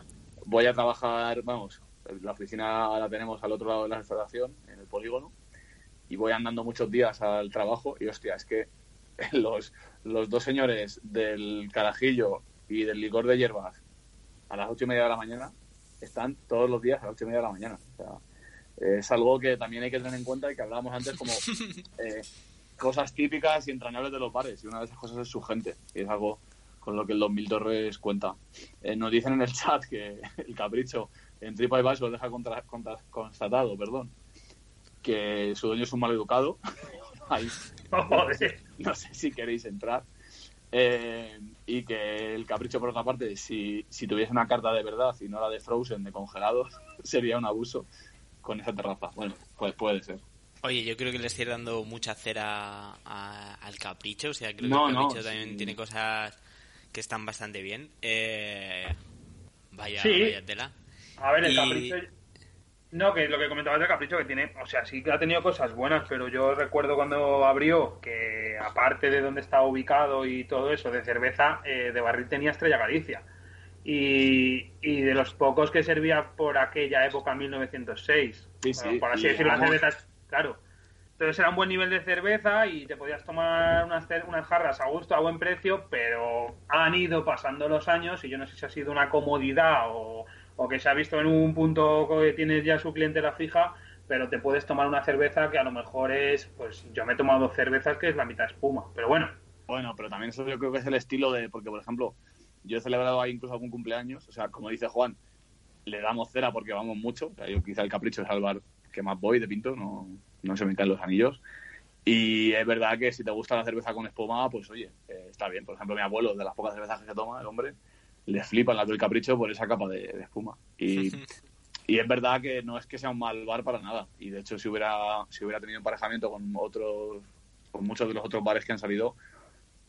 voy a trabajar, vamos, la oficina la tenemos al otro lado de la restauración, en el polígono, y voy andando muchos días al trabajo y hostia, es que [laughs] los, los dos señores del carajillo y del licor de hierbas a las ocho y media de la mañana están todos los días a las ocho y media de la mañana. O sea, es algo que también hay que tener en cuenta y que hablábamos antes como [laughs] eh, cosas típicas y entrañables de los bares. Y una de esas cosas es su gente. Y es algo con lo que el 2000 Torres cuenta. Eh, nos dicen en el chat que [laughs] el capricho en TripAdvisor lo deja contra, constatado, perdón, que su dueño es un mal educado. [laughs] no sé si queréis entrar. Eh, y que el capricho, por otra parte, si, si tuviese una carta de verdad y no la de Frozen de congelados, [laughs] sería un abuso con esa terraza. Bueno, pues puede ser. Oye, yo creo que le estoy dando mucha cera al capricho, o sea, creo que el capricho también tiene cosas que están bastante bien. Eh, vaya, vaya tela. A ver, el capricho. No, que lo que comentabas del capricho que tiene, o sea, sí que ha tenido cosas buenas, pero yo recuerdo cuando abrió que aparte de donde estaba ubicado y todo eso de cerveza, eh, de barril tenía Estrella Galicia. Y, y, de los pocos que servía por aquella época, 1906. Sí, sí, por así decirlo, las cervezas Claro. Entonces era un buen nivel de cerveza y te podías tomar unas, unas jarras a gusto, a buen precio, pero han ido pasando los años y yo no sé si ha sido una comodidad o, que se ha visto en un punto que tienes ya su clientela fija, pero te puedes tomar una cerveza que a lo mejor es, pues yo me he tomado dos cervezas que es la mitad espuma, pero bueno. Bueno, pero también eso yo creo que es el estilo de, porque por ejemplo, yo he celebrado ahí incluso algún cumpleaños, o sea, como dice Juan, le damos cera porque vamos mucho, o sea, yo quizá el capricho es salvar que más voy de Pinto, no, no se me caen los anillos. Y es verdad que si te gusta la cerveza con espuma, pues oye, eh, está bien. Por ejemplo, mi abuelo, de las pocas cervezas que se toma, el hombre, le flipa la del capricho por esa capa de, espuma. Y, [laughs] y, es verdad que no es que sea un mal bar para nada. Y de hecho, si hubiera, si hubiera tenido emparejamiento con otros, con muchos de los otros bares que han salido,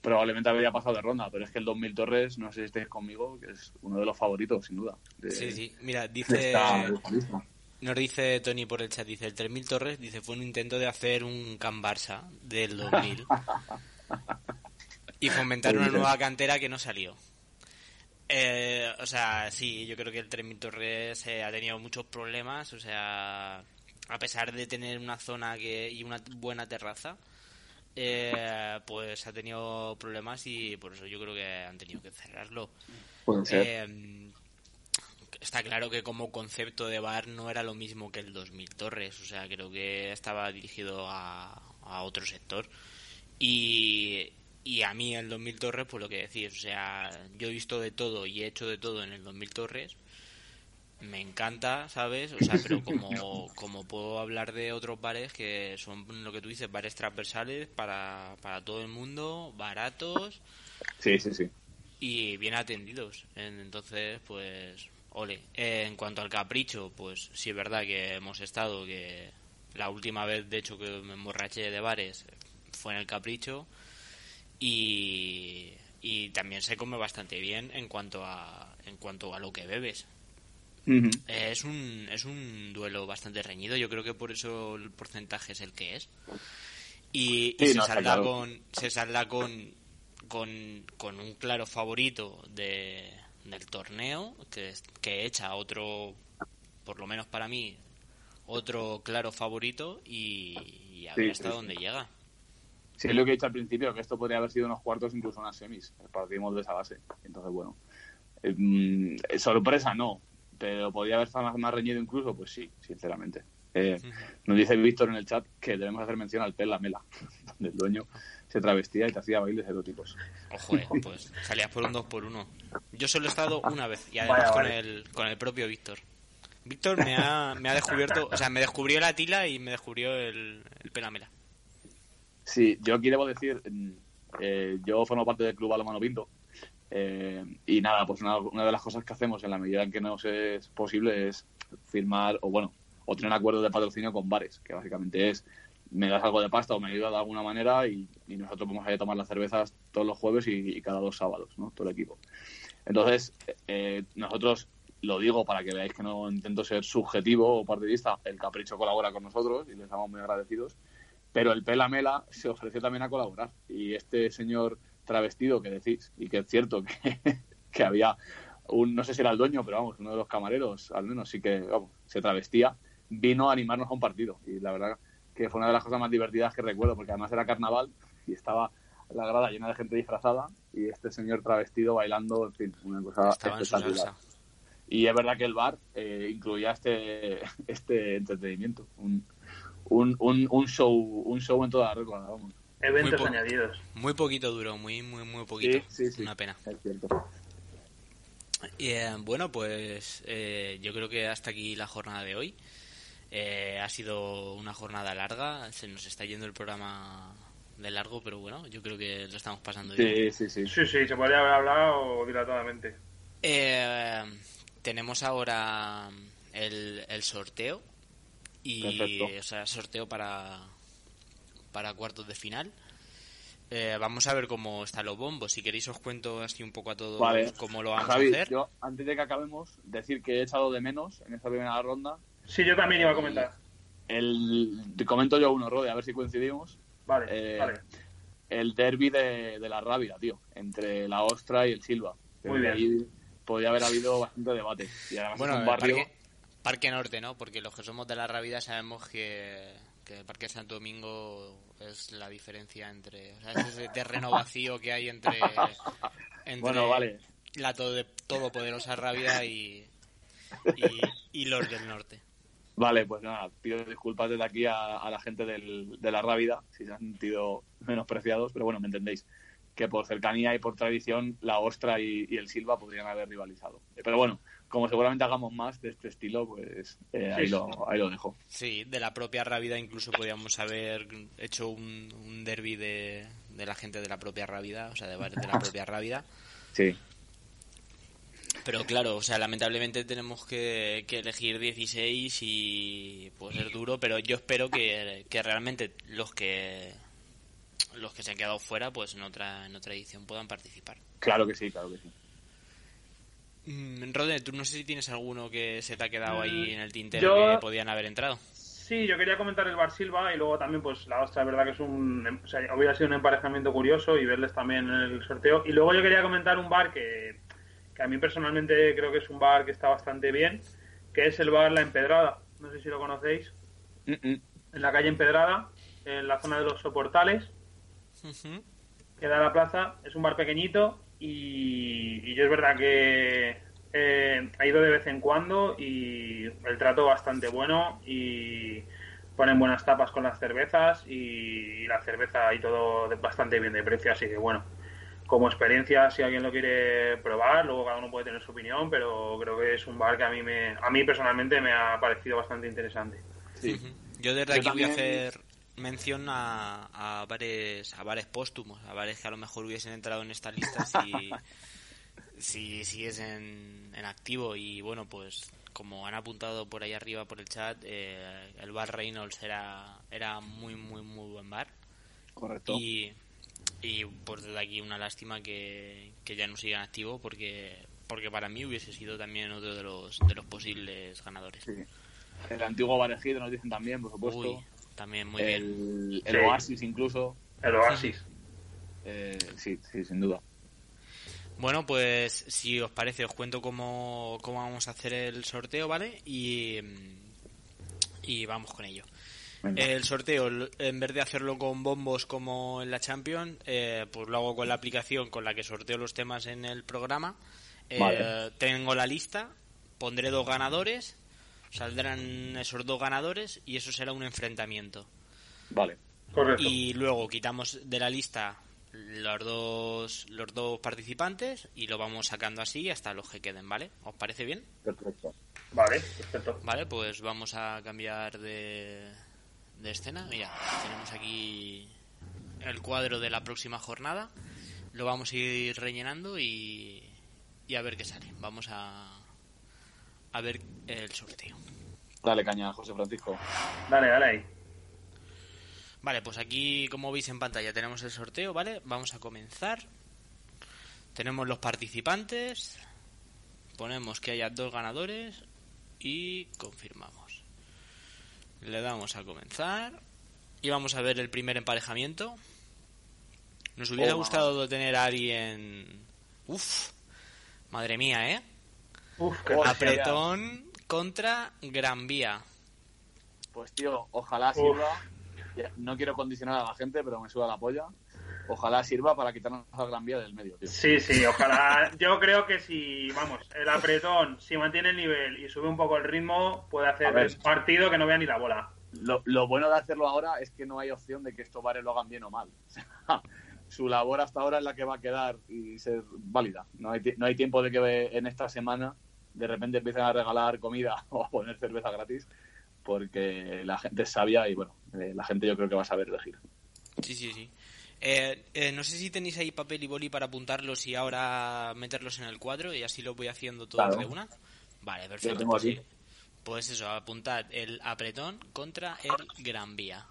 probablemente habría pasado de ronda. Pero es que el 2000 Torres, no sé si estáis conmigo, que es uno de los favoritos, sin duda. sí, sí. Mira, dice... Nos dice Tony por el chat, dice el 3000 Torres, dice fue un intento de hacer un Can Barça del 2000 [laughs] y fomentar una nueva cantera que no salió. Eh, o sea, sí, yo creo que el 3000 Torres eh, ha tenido muchos problemas, o sea, a pesar de tener una zona que y una buena terraza, eh, pues ha tenido problemas y por eso yo creo que han tenido que cerrarlo. Puede ser está claro que como concepto de bar no era lo mismo que el 2000 Torres, o sea, creo que estaba dirigido a, otro sector. Y, y a mí el 2000 Torres, pues lo que decís, o sea, yo he visto de todo y he hecho de todo en el 2000 Torres, me encanta, ¿sabes? O sea, pero como, [laughs] como puedo hablar de otros bares que son lo que tú dices, bares transversales para, para todo el mundo, baratos. Sí, sí, sí. Y bien atendidos. Entonces, pues, ole. Eh, en cuanto al capricho, pues sí es verdad que hemos estado, que la última vez, de hecho, que me emborraché de bares fue en el capricho. Y, y también se come bastante bien en cuanto a, en cuanto a lo que bebes. Es un, es un duelo bastante reñido, yo creo que por eso el porcentaje es el que es. Y, se, saldrá con, se saldrá con, con, un claro favorito de, del torneo, que, que echa otro, por lo menos para mí, otro claro favorito y, a ver hasta dónde llega. Sí, es lo que he dicho al principio, que esto podría haber sido unos cuartos, incluso unas semis. Partimos de esa base. Entonces, bueno, eh, mm, sorpresa no, pero podría haber estado más, reñido incluso, pues sí, sinceramente. Eh, nos dice Víctor en el chat que debemos hacer mención al Pela Mela, [laughs] donde el dueño se travestía y te hacía bailes eróticos. Ojo, eh, pues salías por un dos por uno. Yo solo he estado una vez y además con, el, con el propio Víctor. Víctor me ha, me ha descubierto, o sea, me descubrió la tila y me descubrió el, el Pelamela. Sí, yo aquí debo decir, mm, eh, yo formo parte del Club Balomano Pinto eh, y nada, pues una, de las cosas que hacemos en la medida en que nos es posible es firmar o bueno, o tener un acuerdo de patrocinio con bares, que básicamente es me das algo de pasta o me ayudas de alguna manera y, nosotros vamos a ir a tomar las cervezas todos los jueves y, cada dos sábados, ¿no? Todo el equipo. Entonces, eh, nosotros, lo digo para que veáis que no intento ser subjetivo o partidista, el Capricho colabora con nosotros y les estamos muy agradecidos, pero el Pela Mela se ofreció también a colaborar y este señor travestido que decís, y que es cierto que, [laughs] que había un, no sé si era el dueño, pero vamos, uno de los camareros, al menos sí que, vamos, se travestía, vino a animarnos a un partido. Y la verdad que fue una de las cosas más divertidas que recuerdo, porque además era carnaval y estaba la grada llena de gente disfrazada y este señor travestido bailando, en fin, una cosa espectacular. Y es verdad que el bar eh, incluía este, [laughs] este entretenimiento, un, un, un, show un show en toda regla, vamos. Eventos añadidos. Muy poquito duró, muy, muy, muy poquito. Una pena. Eh, bueno, pues eh, yo creo que hasta aquí la jornada de hoy. Eh, ha sido una jornada larga, se nos está yendo el programa de largo, pero bueno, yo creo que lo estamos pasando bien. Sí, sí, sí. Sí, se podría haber hablado dilatadamente. tenemos ahora el, el sorteo y o sea, sorteo para para cuartos de final. Eh, vamos a ver cómo están los bombos. Si queréis os cuento así un poco a todos cómo lo vamos a hacer. Yo, antes de que acabemos, decir que he echado de menos en esta primera ronda. Sí, yo también iba a comentar. El, te comento yo uno, Rode, a ver si coincidimos. Vale, eh, vale. El derby de, la Rábida, tío, entre la Ostra y el Silva. Muy bien. Ahí podría haber habido bastante debate. Y además bueno, un barrio... Parque, Parque Norte, ¿no? Porque los que somos de la Rábida sabemos que que el Parque Santo Domingo es la diferencia entre o sea, ese terreno vacío que hay entre, bueno, vale. la todo, todopoderosa Rábida y, y, los del norte. Vale, pues nada, pido disculpas desde aquí a, la gente del, de la Rábida si se han sentido menospreciados, pero bueno, me entendéis que por cercanía y por tradición la Ostra y, y el Silva podrían haber rivalizado. Pero bueno, como seguramente hagamos más de este estilo, pues eh, ahí, lo, ahí lo dejo. Sí, de la propia Rábida incluso podríamos haber hecho un, un derby de, la gente de la propia Rábida, o sea, de, de la propia Rábida. [laughs] Sí. Pero claro, o sea, lamentablemente tenemos que, elegir 16 y pues es duro, pero yo espero que, que realmente los que los que se han quedado fuera, pues en otra, en otra edición puedan participar. Claro que sí, claro que sí. Mm, Rode, tú no sé si tienes alguno que se te ha quedado ahí mm, en el tintero que podían haber entrado. Sí, yo quería comentar el Bar Silva y luego también pues la Ostra, es verdad que es un, o sea, hubiera sido un emparejamiento curioso y verles también en el sorteo. Y luego yo quería comentar un bar que, que a mí personalmente creo que es un bar que está bastante bien, que es el bar La Empedrada. No sé si lo conocéis. En la calle Empedrada, en la zona de los soportales, que da la plaza. Es un bar pequeñito y, yo es verdad que eh, ha ido de vez en cuando y el trato bastante bueno y ponen buenas tapas con las cervezas y la cerveza y todo bastante bien de precio, así que bueno, como experiencia si alguien lo quiere probar, luego cada uno puede tener su opinión, pero creo que es un bar que a mí me, a mí personalmente me ha parecido bastante interesante. Sí. Yo desde aquí voy a hacer mención a, a bares a bares póstumos, a bares que a lo mejor hubiesen entrado en esta lista si [laughs] si sigues en, activo y bueno pues como han apuntado por ahí arriba por el chat, eh, el bar Reynolds era, era muy, muy, muy buen bar. Correcto. Y, y pues desde aquí una lástima que, ya no sigan activo porque porque para mí hubiese sido también otro de los de los posibles ganadores. El antiguo Barejito nos dicen también, por supuesto. También muy el, bien. El Oasis incluso. El Oasis. Eh, sí, sí, sin duda. Bueno, pues si os parece, os cuento cómo, cómo vamos a hacer el sorteo, ¿vale? Y, y vamos con ello. El sorteo, en vez de hacerlo con bombos como en la Champions, eh, pues lo hago con la aplicación con la que sorteo los temas en el programa. Eh, tengo la lista, pondré dos ganadores, saldrán esos dos ganadores y eso será un enfrentamiento. Vale. Correcto. Y luego quitamos de la lista los dos, los dos participantes y lo vamos sacando así hasta los que queden, ¿vale? ¿Os parece bien? Perfecto. Vale, perfecto. Vale, pues vamos a cambiar de, de escena. Mira, tenemos aquí el cuadro de la próxima jornada. Lo vamos a ir rellenando y, y a ver qué sale. Vamos a, a ver el sorteo. Dale caña, José Francisco. Dale, dale ahí. Vale, pues aquí, como veis en pantalla, tenemos el sorteo, ¿vale? Vamos a comenzar. Tenemos los participantes. Ponemos que haya dos ganadores y confirmamos. Le damos a comenzar. Y vamos a ver el primer emparejamiento. Nos hubiera gustado tener a alguien. Uf, madre mía, ¿eh? Uf, Apretón contra Gran Vía. Pues tío, ojalá sirva. No quiero condicionar a la gente, pero me suda la polla. Ojalá sirva para quitarnos a Gran Vía del medio, tío. Sí, sí, ojalá. Yo creo que si, vamos, el apretón, si mantiene el nivel y sube un poco el ritmo, puede hacer un partido que no vea ni la bola. Lo, lo, bueno de hacerlo ahora es que no hay opción de que estos bares lo hagan bien o mal. [laughs] su labor hasta ahora es la que va a quedar y ser válida. No hay, no hay tiempo de que en esta semana de repente empiecen a regalar comida [laughs] o a poner cerveza gratis porque la gente es sabia y bueno, eh, la gente yo creo que va a saber elegir. Sí, sí, sí. Eh, eh, no sé si tenéis ahí papel y boli para apuntarlos y ahora meterlos en el cuadro y así lo voy haciendo todo de una. Vale, perfecto. tengo aquí. Pues eso, apuntad el apretón contra el Gran Vía.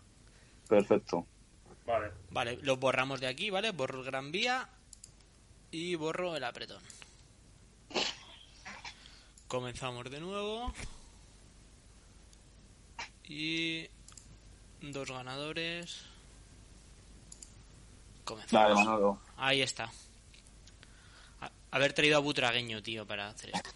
Perfecto. Vale. Vale, los borramos de aquí, ¿vale? Borro el Gran Vía y borro el apretón. Comenzamos de nuevo. Y dos ganadores. Comenzamos. Ahí está. haber traído a Butragueño, tío, para hacer esto.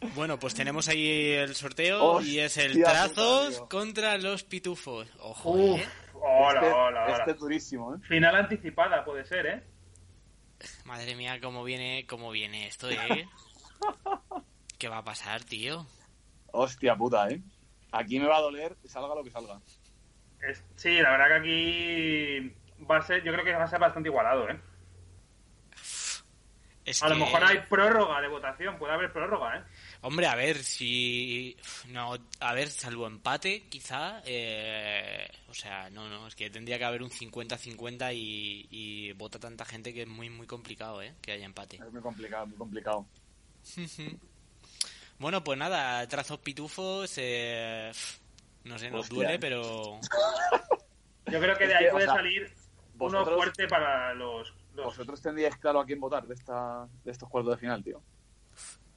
[laughs] bueno, pues tenemos ahí el sorteo y es el Trazos contra los Pitufos. Ojo, ¿eh? Hola, este, hola, hola. Este es durísimo, ¿eh? Final anticipada puede ser, ¿eh? Madre mía, cómo viene, cómo viene esto, ¿eh? [laughs] ¿Qué va a pasar, tío? Hostia puta, ¿eh? Aquí me va a doler, salga lo que salga. sí, la verdad que aquí va a ser, yo creo que va a ser bastante igualado, ¿eh? a lo mejor hay prórroga de votación, puede haber prórroga, ¿eh? Hombre, a ver, si... No, a ver, salvo empate, quizá... Eh, o sea, no, no, es que tendría que haber un 50-50 y, y vota tanta gente que es muy, muy complicado, ¿eh? Que haya empate. Es muy complicado, muy complicado. [laughs] bueno, pues nada, trazos pitufos... Eh, no sé, nos duele, pero... Yo creo que de ahí puede salir uno fuerte para los, ¿Vosotros tendríais claro a quién votar de, esta, de estos cuartos de final, tío?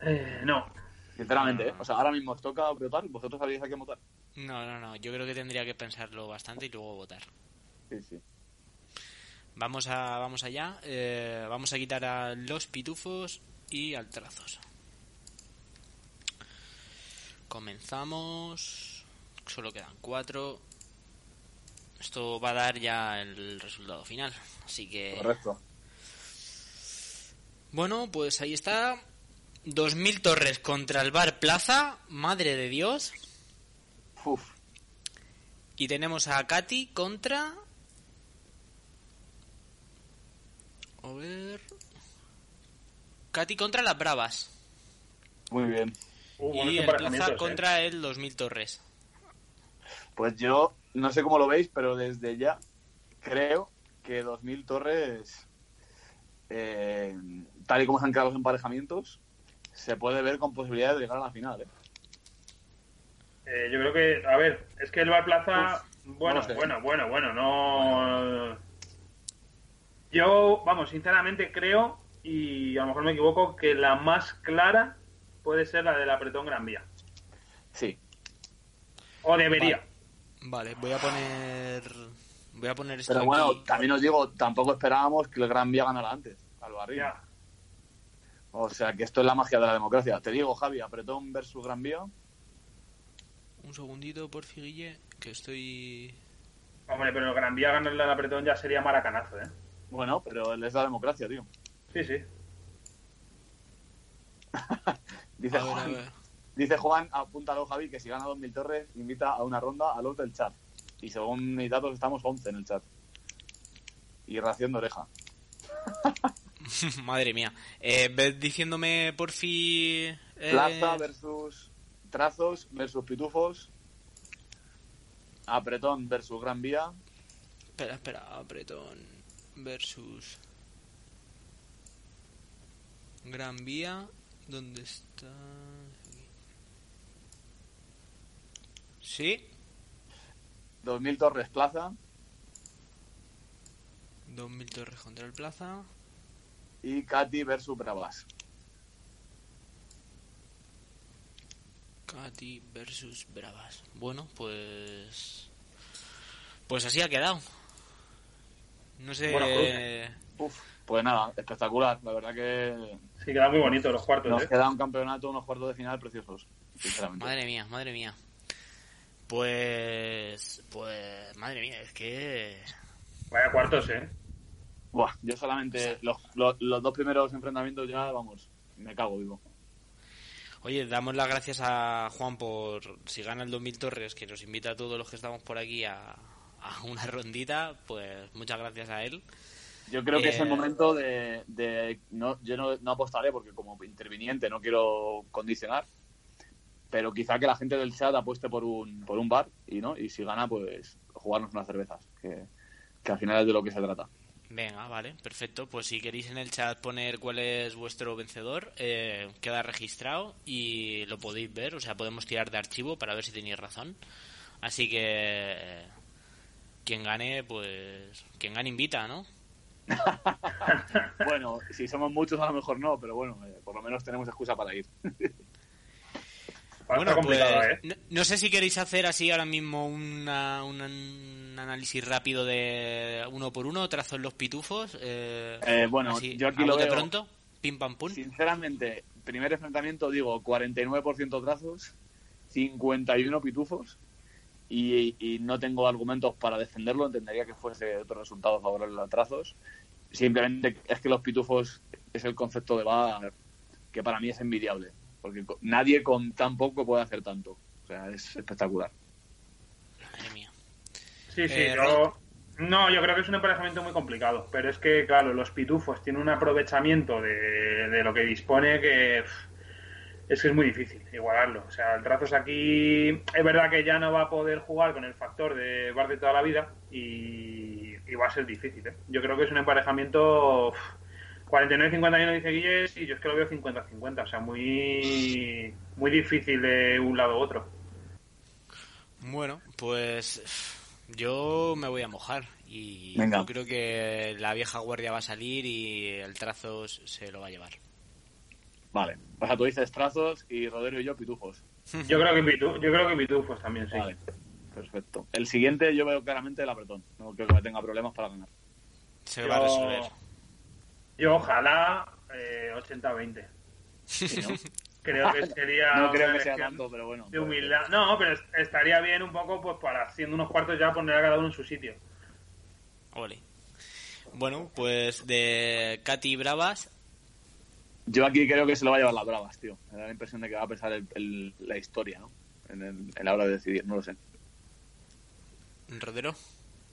Eh, no. Sinceramente, ¿eh? O sea, ahora mismo os toca votar, ¿vosotros sabéis a quién votar? No, no, no. Yo creo que tendría que pensarlo bastante y luego votar. Sí, sí. Vamos, a, vamos allá. Eh, vamos a quitar a los pitufos y al trazos. Comenzamos. Solo quedan cuatro. Esto va a dar ya el resultado final. Así que. Correcto. Bueno, pues ahí está. 2000 torres contra el Bar Plaza. Madre de Dios. Uf. Y tenemos a Katy contra. A ver. Katy contra las Bravas. Muy bien. Uh, y el Plaza contra el 2000 Torres. Pues yo no sé cómo lo veis, pero desde ya creo que 2000 Torres, eh, tal y como se han quedado los emparejamientos, se puede ver con posibilidad de llegar a la final. ¿eh? Eh, yo creo que, a ver, es que el Bar Plaza, bueno, bueno, bueno, bueno, no. Yo, vamos, sinceramente creo, y a lo mejor me equivoco, que la más clara puede ser la del apretón Gran Vía. Sí. O debería. Vale, voy a poner. Voy a poner esto Pero bueno, también os digo, tampoco esperábamos que el Gran Vía ganara antes, al barrio. O sea que esto es la magia de la democracia. Te digo, Javi, apretón versus Gran Vía. Un segundito, por Guille, que estoy. Hombre, pero el Gran Vía ganarle al apretón ya sería maracanazo, ¿eh? Bueno, pero es la democracia, tío. Sí, sí. [laughs] dice, Juan, dice Juan, apúntalo Javi, que si gana 2000 torres, invita a una ronda a los del chat. Y según mis datos estamos 11 en el chat. Y ración de oreja. [laughs] [laughs] Madre mía. Eh, ¿Ves diciéndome por fin... Eh... Plaza versus trazos versus pitufos. Apretón versus Gran Vía. Espera, espera, apretón versus Gran Vía. ¿Dónde está? ¿Sí? 2000 Torres Plaza. 2000 Torres contra el Plaza. Y Katy versus Bravas. Katy versus Bravas. Bueno, pues. Pues así ha quedado. No sé. Pues, pues nada, espectacular. La verdad que. Sí, quedan muy bonitos los cuartos. Nos ¿eh? queda un campeonato, unos cuartos de final preciosos. Sinceramente. Madre mía, madre mía. Pues. Pues. Madre mía, es que. Vaya cuartos, eh. Buah, yo solamente. Los, los, los dos primeros enfrentamientos ya, vamos, me cago vivo. Oye, damos las gracias a Juan por, si gana el 2000 Torres, que nos invita a todos los que estamos por aquí a, a una rondita, pues muchas gracias a él. Yo creo que es el eh, momento de, de no, yo no, no, apostaré porque como interviniente no quiero condicionar, pero quizá que la gente del chat apueste por un, por un bar y no y si gana pues jugarnos unas cervezas, que, que al final es de lo que se trata. Venga, vale, perfecto. Pues si queréis en el chat poner cuál es vuestro vencedor, eh, queda registrado y lo podéis ver. O sea, podemos tirar de archivo para ver si tenéis razón. Así que eh, quien gane, pues quien gane invita, ¿no? [laughs] bueno, si somos muchos a lo mejor no, pero bueno, eh, por lo menos tenemos excusa para ir. [laughs] bueno, pues, ¿eh? no, sé si queréis hacer así ahora mismo una, un análisis rápido de uno por uno, trazos los pitufos. Eh, eh bueno, yo aquí lo veo. pronto? Pim pam pum. Sinceramente, primer enfrentamiento digo 49% trazos, 51 pitufos. Y, y, no tengo argumentos para defenderlo, entendería que fuese otro resultado favorable a trazos. Simplemente es que los pitufos es el concepto de bar que para mí es envidiable porque nadie con tan poco puede hacer tanto. O sea, es espectacular. Sí, sí, eh, yo... No, yo creo que es un emparejamiento muy complicado, pero es que, claro, los pitufos tienen un aprovechamiento de, lo que dispone que es que es muy difícil igualarlo. O sea, el Trazos aquí es verdad que ya no va a poder jugar con el factor de bar de toda la vida y, va a ser difícil. ¿eh? Yo creo que es un emparejamiento 49-51 dice Guilles y yo es que lo veo 50-50, o sea, muy, muy difícil de un lado u otro. Bueno, pues yo me voy a mojar y yo creo que la vieja guardia va a salir y el Trazos se lo va a llevar. Vale, o sea, tú dices Trazos y Rodero y yo Pitufos. [laughs] Yo creo que yo creo que Pitufos también, sí. Vale, perfecto. El siguiente yo veo claramente el apretón, no creo que tenga problemas para ganar. Se va a resolver. Yo ojalá eh, 80-20. [laughs] Creo que [laughs] sería. no creo que sea tanto, pero bueno. De humildad. No, pero estaría bien un poco, pues para siendo unos cuartos ya poner a cada uno en su sitio. Ole. Bueno, pues de Katy Bravas. Yo aquí creo que se lo va a llevar las Bravas, tío. Me da la impresión de que va a pesar el, la historia, ¿no? En, el, en la hora de decidir, no lo sé. ¿Rodero?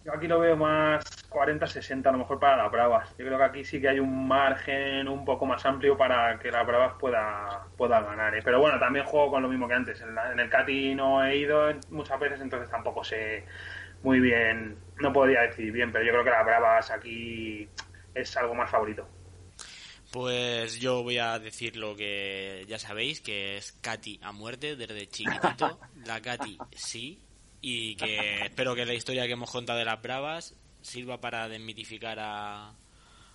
Yo aquí lo veo más 40-60 a lo mejor para las bravas. Yo creo que aquí sí que hay un margen un poco más amplio para que las bravas pueda, pueda ganar. ¿eh? Pero bueno, también juego con lo mismo que antes. En, en el Cati no he ido muchas veces, entonces tampoco sé muy bien, no podría decir bien, pero yo creo que las bravas aquí es algo más favorito. Pues yo voy a decir lo que ya sabéis, que es Katy a muerte desde chiquitito. [laughs] La Katy sí, y que [laughs] espero que la historia que hemos contado de las bravas sirva para desmitificar a,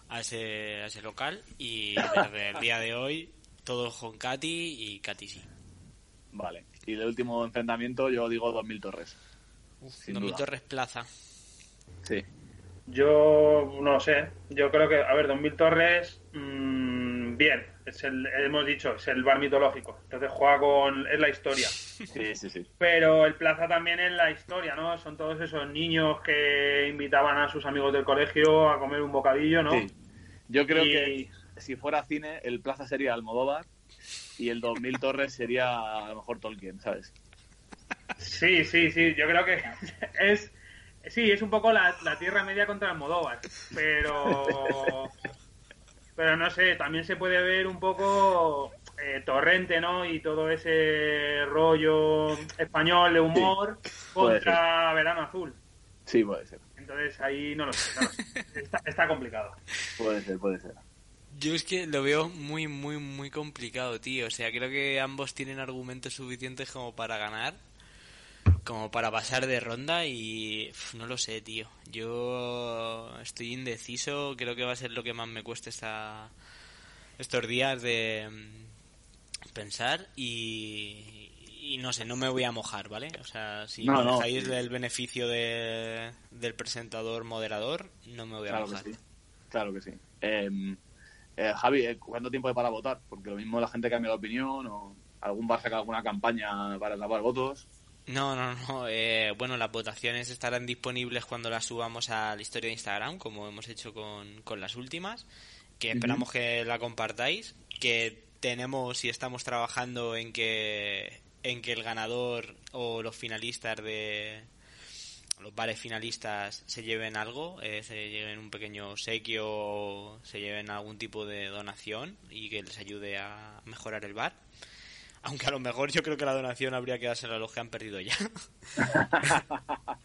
a, ese, a ese local y desde el día de hoy todos con Katy y Katy sí. Vale, y el último enfrentamiento yo digo 2000 torres. 2000 torres plaza. Sí. Yo no lo sé. Yo creo que, a ver, 2000 torres, mmm, bien. Es el, hemos dicho, es el bar mitológico. Entonces juega con. Es la historia. Sí, sí, sí. Pero el Plaza también es la historia, ¿no? Son todos esos niños que invitaban a sus amigos del colegio a comer un bocadillo, ¿no? Sí. Yo creo que si fuera cine, el Plaza sería Almodóvar y el 2000 Torres sería a lo mejor Tolkien, ¿sabes? Sí, sí, sí. Yo creo que [laughs] es Sí, es un poco la, Tierra Media contra Almodóvar, pero pero no sé, también se puede ver un poco eh, Torrente, ¿no? Y todo ese rollo español de humor contra Verano Azul. Sí, puede ser. Entonces ahí no lo sé, no lo sé. [laughs] Está, está complicado. Puede ser, puede ser. Yo es que lo veo muy, muy, muy complicado, tío. O sea, creo que ambos tienen argumentos suficientes como para ganar como para pasar de ronda y no lo sé, tío. Yo estoy indeciso, creo que va a ser lo que más me cueste esta, estos días de pensar y, y no sé, no me voy a mojar, ¿vale? O sea, si no, me dejáis el beneficio de, del presentador moderador, no me voy a mojar. Claro que sí. Em, eh, Javi, eh, ¿cuánto tiempo hay para votar? Porque lo mismo la gente cambia de opinión o algún va a sacar alguna campaña para tapar votos. No, no, no. Eh, bueno, las votaciones estarán disponibles cuando las subamos a la historia de Instagram, como hemos hecho con, con las últimas. Que esperamos que la compartáis. Que tenemos y estamos trabajando en que, en que el ganador o los finalistas de los bares finalistas se lleven algo, eh, se lleven un pequeño obsequio, se lleven algún tipo de donación y que les ayude a mejorar el bar. Aunque a lo mejor yo creo que la donación habría que dársela a los que han perdido ya. [laughs]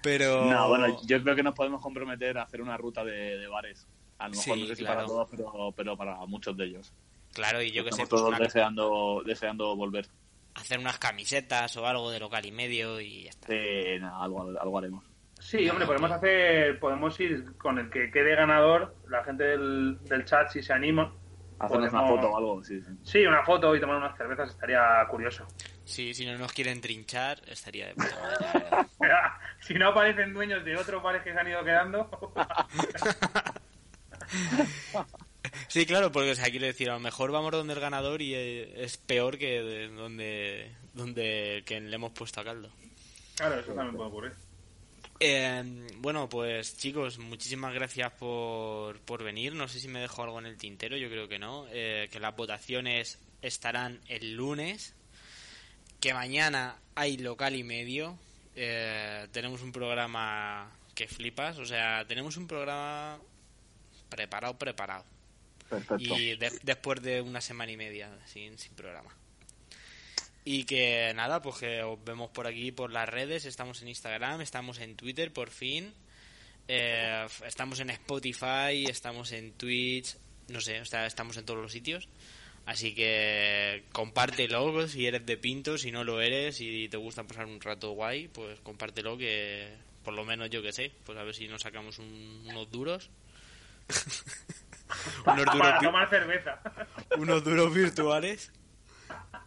pero. No, bueno, yo creo que nos podemos comprometer a hacer una ruta de, bares. A lo mejor no sé si para todos, pero, para muchos de ellos. Claro, y yo que sé. Pues todos deseando, deseando volver. Hacer unas camisetas o algo de local y medio y ya está. Sí, no, algo, algo haremos. Sí, hombre, podemos hacer, podemos ir con el que quede ganador, la gente del, del chat si se anima, Hacernos una foto o algo, sí, sí. Sí, una foto y tomar unas cervezas estaría curioso. Sí, si no nos quieren trinchar, estaría de puta [laughs] madre. si no aparecen dueños de otros bares que se han ido quedando. [laughs] sí, claro, porque o sea, quiero decir, a lo mejor vamos donde el ganador y eh, es peor que donde, donde que le hemos puesto a caldo. Claro, eso también puede ocurrir. Eh, bueno, pues chicos, muchísimas gracias por, por venir. No sé si me dejo algo en el tintero, yo creo que no. Eh, que las votaciones estarán el lunes. Que mañana hay local y medio. Eh, tenemos un programa que flipas. O sea, tenemos un programa preparado, preparado. Y después de una semana y media sin, sin programa. Y que nada, pues que os vemos por aquí, por las redes. Estamos en Instagram, estamos en Twitter, por fin. Eh, estamos en Spotify, estamos en Twitch. No sé, estamos en todos los sitios. Así que compártelo si eres de Pinto, si no lo eres y te gusta pasar un rato guay, pues compártelo que por lo menos yo que sé, pues a ver si nos sacamos unos duros. [laughs] [laughs] unos duros Para tomar cerveza. [laughs] unos duros virtuales.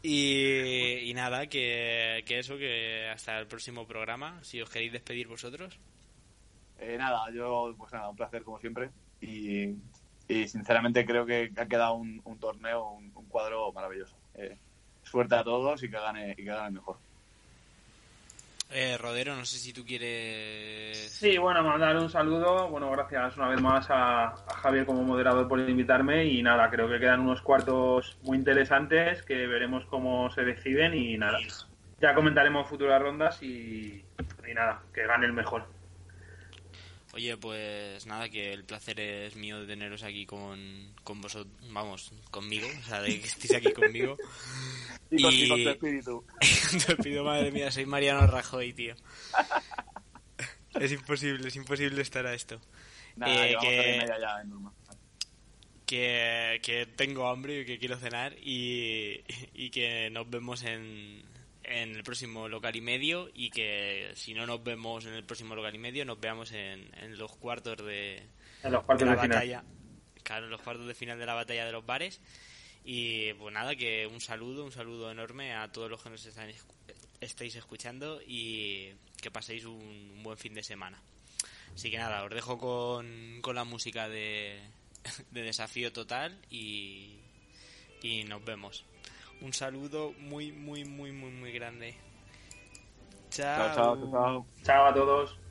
Y, nada, que, eso, que hasta el próximo programa, si os queréis despedir vosotros. Eh, nada, yo, pues nada, un placer como siempre. Y, sinceramente creo que ha quedado un, torneo, un, cuadro maravilloso. Eh, suerte a todos y que gane, y que gane mejor. Eh, Rodero, no sé si tú quieres. Sí, bueno, mandar un saludo. Bueno, gracias una vez más a, Javier como moderador por invitarme. Y nada, creo que quedan unos cuartos muy interesantes que veremos cómo se deciden. Y nada, ya comentaremos futuras rondas y, y nada, que gane el mejor. Oye, pues nada, que el placer es mío de teneros aquí con, con vosotros, vamos, conmigo, o sea, de que estéis aquí conmigo. [laughs] y, con, y... con tu espíritu. [laughs] con tu espíritu, madre mía, soy Mariano Rajoy, tío. [laughs] es imposible, es imposible estar a esto. Nada, eh, que... ya, que, que tengo hambre y que quiero cenar y, y que nos vemos en, en el próximo local y medio y que si no nos vemos en el próximo local y medio nos veamos en, en los cuartos de, los cuartos de, la batalla claro en los cuartos de final de la batalla de los bares y pues nada que un saludo un saludo enorme a todos los que nos están, estáis escuchando y que paséis un, buen fin de semana así que nada os dejo con, con la música de, [laughs] de desafío total y, y nos vemos un saludo muy, muy, muy, muy, muy grande. Chao, chao, chao. Chao a todos.